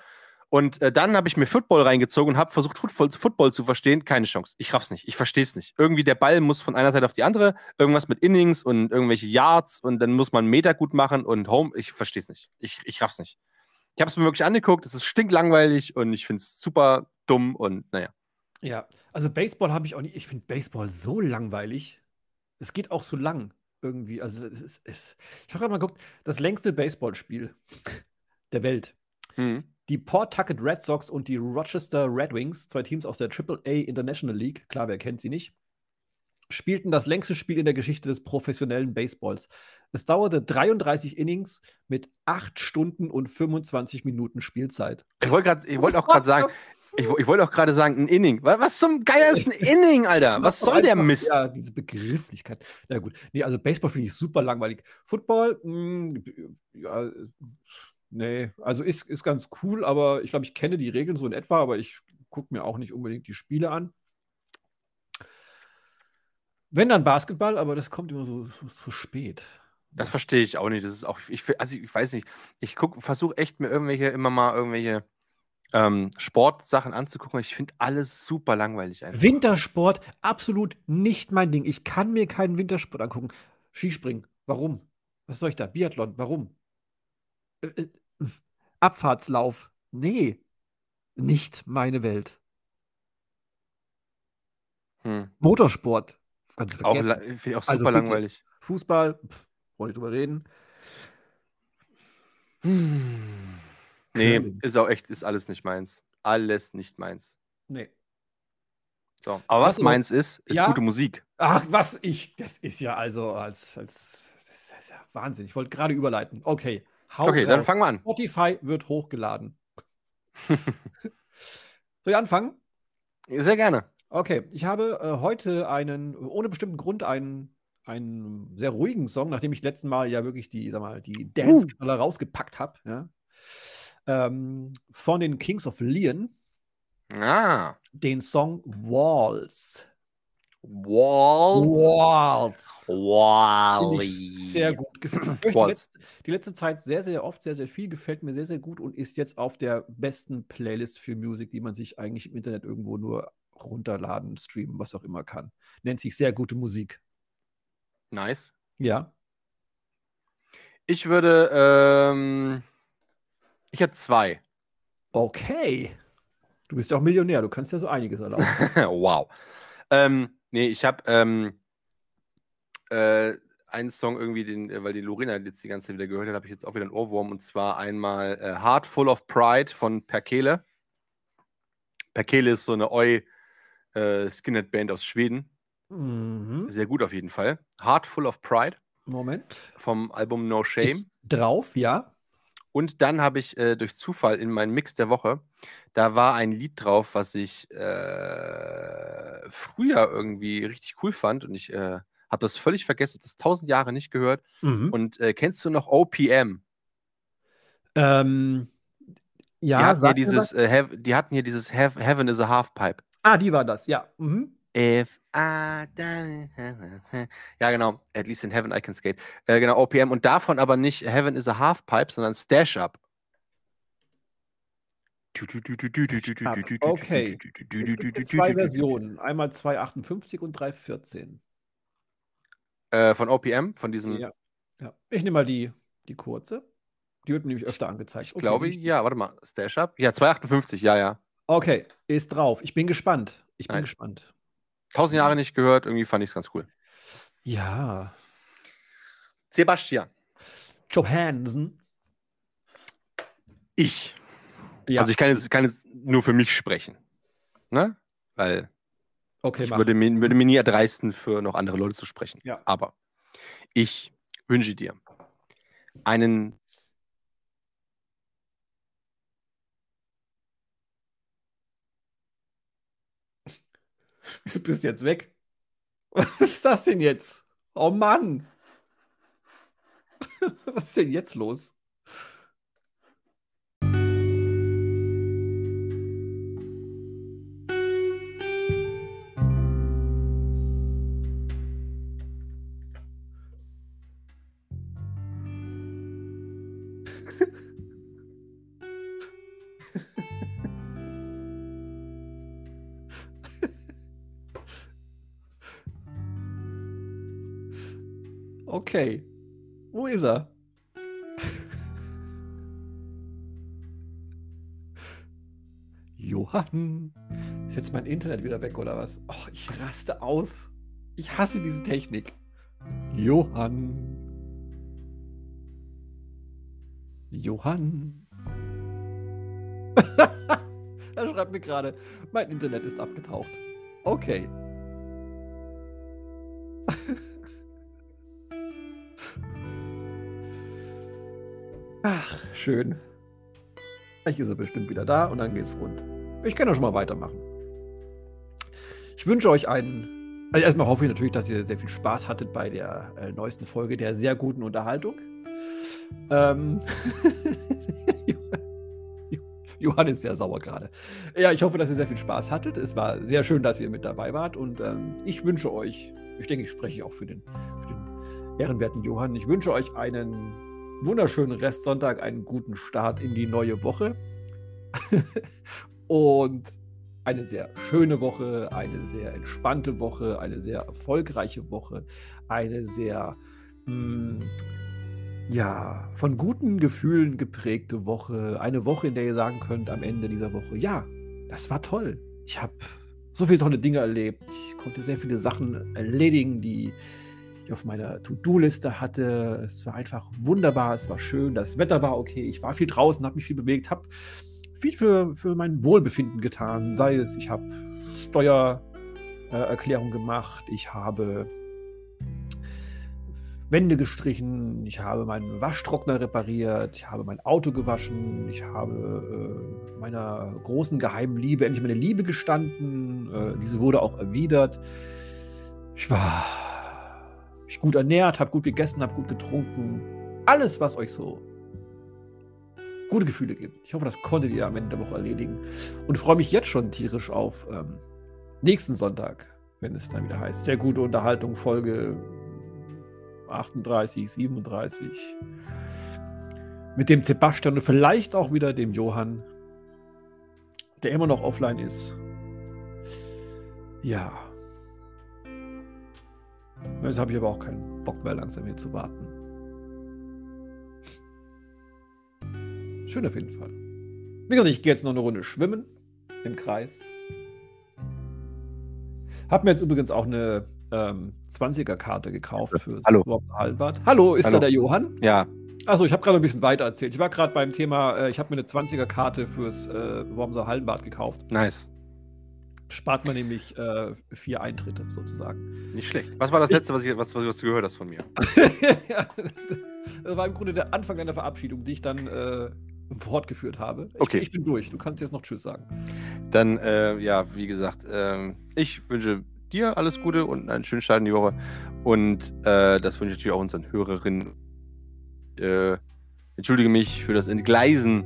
Und äh, dann habe ich mir Football reingezogen und habe versucht, Football, Football zu verstehen. Keine Chance. Ich raff's nicht. Ich verstehe es nicht. Irgendwie der Ball muss von einer Seite auf die andere, irgendwas mit Innings und irgendwelche Yards und dann muss man Meter gut machen und Home. Ich verstehe es nicht. Ich, ich raff's nicht. Ich habe es mir wirklich angeguckt. Es ist stinklangweilig und ich finde es super dumm und naja. Ja, also Baseball habe ich auch nicht. Ich finde Baseball so langweilig. Es geht auch so lang irgendwie. Also es ist, ich habe gerade mal geguckt, das längste Baseballspiel der Welt. Mhm. Die Pawtucket Red Sox und die Rochester Red Wings, zwei Teams aus der AAA International League, klar, wer kennt sie nicht, spielten das längste Spiel in der Geschichte des professionellen Baseballs. Es dauerte 33 Innings mit 8 Stunden und 25 Minuten Spielzeit. Ich wollte wollte auch gerade sagen, ich, ich wollte auch gerade sagen, ein Inning. Was, zum Geier ist ein Inning, Alter? Was soll der Mist? Ja, diese Begrifflichkeit. Na gut. Nee, also Baseball finde ich super langweilig. Football, mh, ja, äh, nee, also ist, ist ganz cool, aber ich glaube, ich kenne die Regeln so in etwa, aber ich gucke mir auch nicht unbedingt die Spiele an. Wenn dann Basketball, aber das kommt immer so, so, so spät. Das verstehe ich auch nicht. Das ist auch, ich, also ich weiß nicht, ich versuche echt mir irgendwelche, immer mal irgendwelche ähm, Sportsachen anzugucken. Ich finde alles super langweilig einfach. Wintersport, absolut nicht mein Ding. Ich kann mir keinen Wintersport angucken. Skispringen, warum? Was soll ich da? Biathlon, warum? Abfahrtslauf, nee, nicht meine Welt. Hm. Motorsport, du Auch, ich auch super Also langweilig. Fußball, pff, wollte ich drüber reden. Hm. Nee, Curling. ist auch echt, ist alles nicht meins. Alles nicht meins. Nee. So. Aber was Also, meins ist, ist ja. gute Musik. Ach, was ich, das ist ja also als, als das ist ja Wahnsinn. Ich wollte gerade überleiten. Okay, hau Okay, dann fangen wir an. Spotify wird hochgeladen. Soll ich anfangen? Sehr gerne. Okay, ich habe äh, heute einen, ohne bestimmten Grund, einen, einen sehr ruhigen Song, nachdem ich letzten Mal ja wirklich die, sag mal, die Dance-Knaller rausgepackt habe, ja, ähm, von den Kings of Leon, Ah. den Song Walls. Walls. Finde Wally. sehr gut. Gefällt die, letzte, die letzte Zeit sehr, sehr oft, sehr, sehr viel. Gefällt mir sehr, sehr gut und ist jetzt auf der besten Playlist für Musik, die man sich eigentlich im Internet irgendwo nur runterladen, streamen, was auch immer kann. Nennt sich sehr gute Musik. Nice. Ja. Ich würde, ähm, ich hätte zwei. Okay. Du bist ja auch Millionär, du kannst ja so einiges erlauben. wow. Ähm, nee, ich habe ähm, äh, einen Song irgendwie, den, weil die Lorena jetzt die ganze Zeit wieder gehört hat, habe ich jetzt auch wieder einen Ohrwurm und zwar einmal äh, Heart Full of Pride von Perkele. Perkele ist so eine Oi äh, Skinhead-Band aus Schweden. mhm. Sehr gut auf jeden Fall. Heart Full of Pride Moment. vom Album No Shame. Ist drauf, ja. Und dann habe ich äh, durch Zufall in meinen Mix der Woche, da war ein Lied drauf, was ich äh, früher irgendwie richtig cool fand und ich äh, habe das völlig vergessen, das tausend Jahre nicht gehört. Mhm. Und äh, kennst du noch OPM? Ähm, die, ja, hatten hier sag mir dieses, äh, die hatten hier dieses Heav- Heaven is a Halfpipe. Ah, die war das, ja. Mhm. If In heaven. Ja, genau. At least in heaven I can skate. Äh, genau, OPM. Und davon aber nicht Heaven is a Halfpipe, sondern Stash Up. Okay. Zwei Versionen. Einmal 258 und 314. Äh, von OPM, von diesem. Ja. ja. Ich nehme mal die, die kurze. Die wird mir nämlich öfter angezeigt. Ich glaube, nicht. ja, warte mal. Stash Up? Ja, 258, ja, ja. Okay, ist drauf. Ich bin gespannt. Ich bin Nice. gespannt. Tausend Jahre nicht gehört, irgendwie fand ich es ganz cool. Ja. Sebastian. Johansen. Ich. Ja. Also ich kann jetzt, kann jetzt nur für mich sprechen. Ne? Weil okay, ich mach. würde mir, würde mir nie erdreisten, für noch andere Leute zu sprechen. Ja. Aber ich wünsche dir einen Wieso bist du jetzt weg? Was ist das denn jetzt? Oh Mann. Was ist denn jetzt los? Okay. Wo ist er? Johann. Ist jetzt mein Internet wieder weg oder was? Och, ich raste aus. Ich hasse diese Technik. Johann. Johann. er schreibt mir gerade, mein Internet ist abgetaucht. Okay. Ach, schön. Gleich ist er bestimmt wieder da und dann geht's rund. Ich kann ja schon mal weitermachen. Ich wünsche euch einen. Also erstmal hoffe ich natürlich, dass ihr sehr viel Spaß hattet bei der äh, neuesten Folge der sehr guten Unterhaltung. Ähm. Johann ist sehr sauer gerade. Ja, ich hoffe, dass ihr sehr viel Spaß hattet. Es war sehr schön, dass ihr mit dabei wart und ähm, ich wünsche euch, ich denke, ich spreche auch für den, für den ehrenwerten Johann, ich wünsche euch einen wunderschönen Restsonntag, einen guten Start in die neue Woche. und eine sehr schöne Woche, eine sehr entspannte Woche, eine sehr erfolgreiche Woche, eine sehr mh, ja, von guten Gefühlen geprägte Woche, eine Woche, in der ihr sagen könnt am Ende dieser Woche, ja, das war toll. Ich habe so viele tolle Dinge erlebt. Ich konnte sehr viele Sachen erledigen, die ich auf meiner To-Do-Liste hatte. Es war einfach wunderbar, es war schön, das Wetter war okay, ich war viel draußen, habe mich viel bewegt, habe viel für, für mein Wohlbefinden getan. Sei es, ich habe Steuererklärung gemacht, ich habe Wände gestrichen, ich habe meinen Waschtrockner repariert, ich habe mein Auto gewaschen, ich habe äh, meiner großen geheimen Liebe endlich meine Liebe gestanden. Äh, diese wurde auch erwidert. Ich war mich gut ernährt, habe gut gegessen, habe gut getrunken. Alles, was euch so gute Gefühle gibt. Ich hoffe, das konntet ihr am Ende der Woche erledigen. Und freue mich jetzt schon tierisch auf ähm, nächsten Sonntag, wenn es dann wieder heißt. Sehr gute Unterhaltung, Folge 38, 37. Mit dem Sebastian und vielleicht auch wieder dem Johann, der immer noch offline ist. Ja. Jetzt habe ich aber auch keinen Bock mehr, langsam hier zu warten. Schön auf jeden Fall. Wie gesagt, ich gehe jetzt noch eine Runde schwimmen im Kreis. Hab mir jetzt übrigens auch eine ähm, 20er-Karte gekauft für Hallo. Halbart. Hallo, ist Hallo. da der Johann? Ja, Achso, ich habe gerade ein bisschen weiter erzählt. Ich war gerade beim Thema, äh, ich habe mir eine 20er-Karte fürs äh, Wormser Hallenbad gekauft. nice. Spart man nämlich äh, vier Eintritte sozusagen. Nicht schlecht. Was war das letzte, was, ich, was, was, was du gehört hast von mir? ja, das war im Grunde der Anfang einer Verabschiedung, die ich dann äh, fortgeführt habe. Ich, Okay. Ich bin durch. Du kannst jetzt noch Tschüss sagen. Dann, äh, ja, wie gesagt, ähm, ich wünsche dir alles Gute und einen schönen Start in die Woche. Und äh, das wünsche ich natürlich auch unseren Hörerinnen. Äh, entschuldige mich für das Entgleisen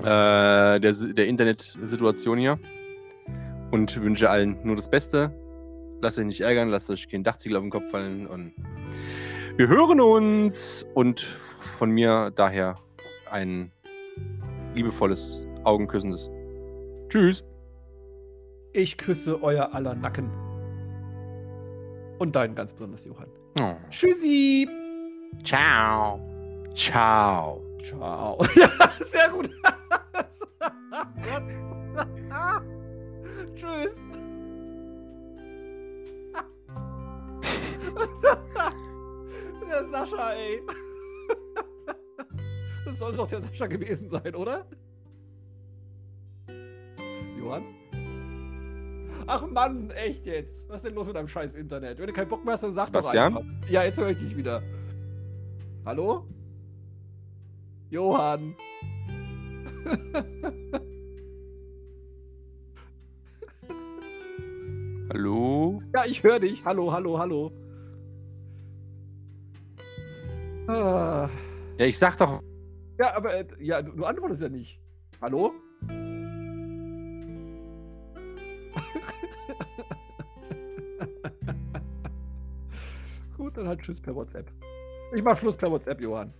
äh, der, der Internetsituation hier. Und wünsche allen nur das Beste. Lasst euch nicht ärgern, lasst euch keinen Dachziegel auf den Kopf fallen. Und wir hören uns. Und von mir daher ein liebevolles Augenküssendes. Tschüss. Ich küsse euer aller Nacken. Und deinen ganz besonders, Johann. Oh. Tschüssi. Ciao. Ciao. Ciao. Ja, sehr gut. Tschüss. Der Sascha, ey. Das soll doch der Sascha gewesen sein, oder? Johann? Ach Mann, echt jetzt. Was ist denn los mit deinem scheiß Internet? Wenn du keinen Bock mehr hast, dann sag Bastian? doch einfach. Ja, jetzt höre ich dich wieder. Hallo? Johann. Hallo? Ja, ich höre dich. Hallo, hallo, hallo. Ah. Ja, ich sag doch. Ja, aber äh, ja, du, du antwortest ja nicht. Hallo? Gut, dann halt Tschüss per WhatsApp. Ich mach Schluss per WhatsApp, Johann.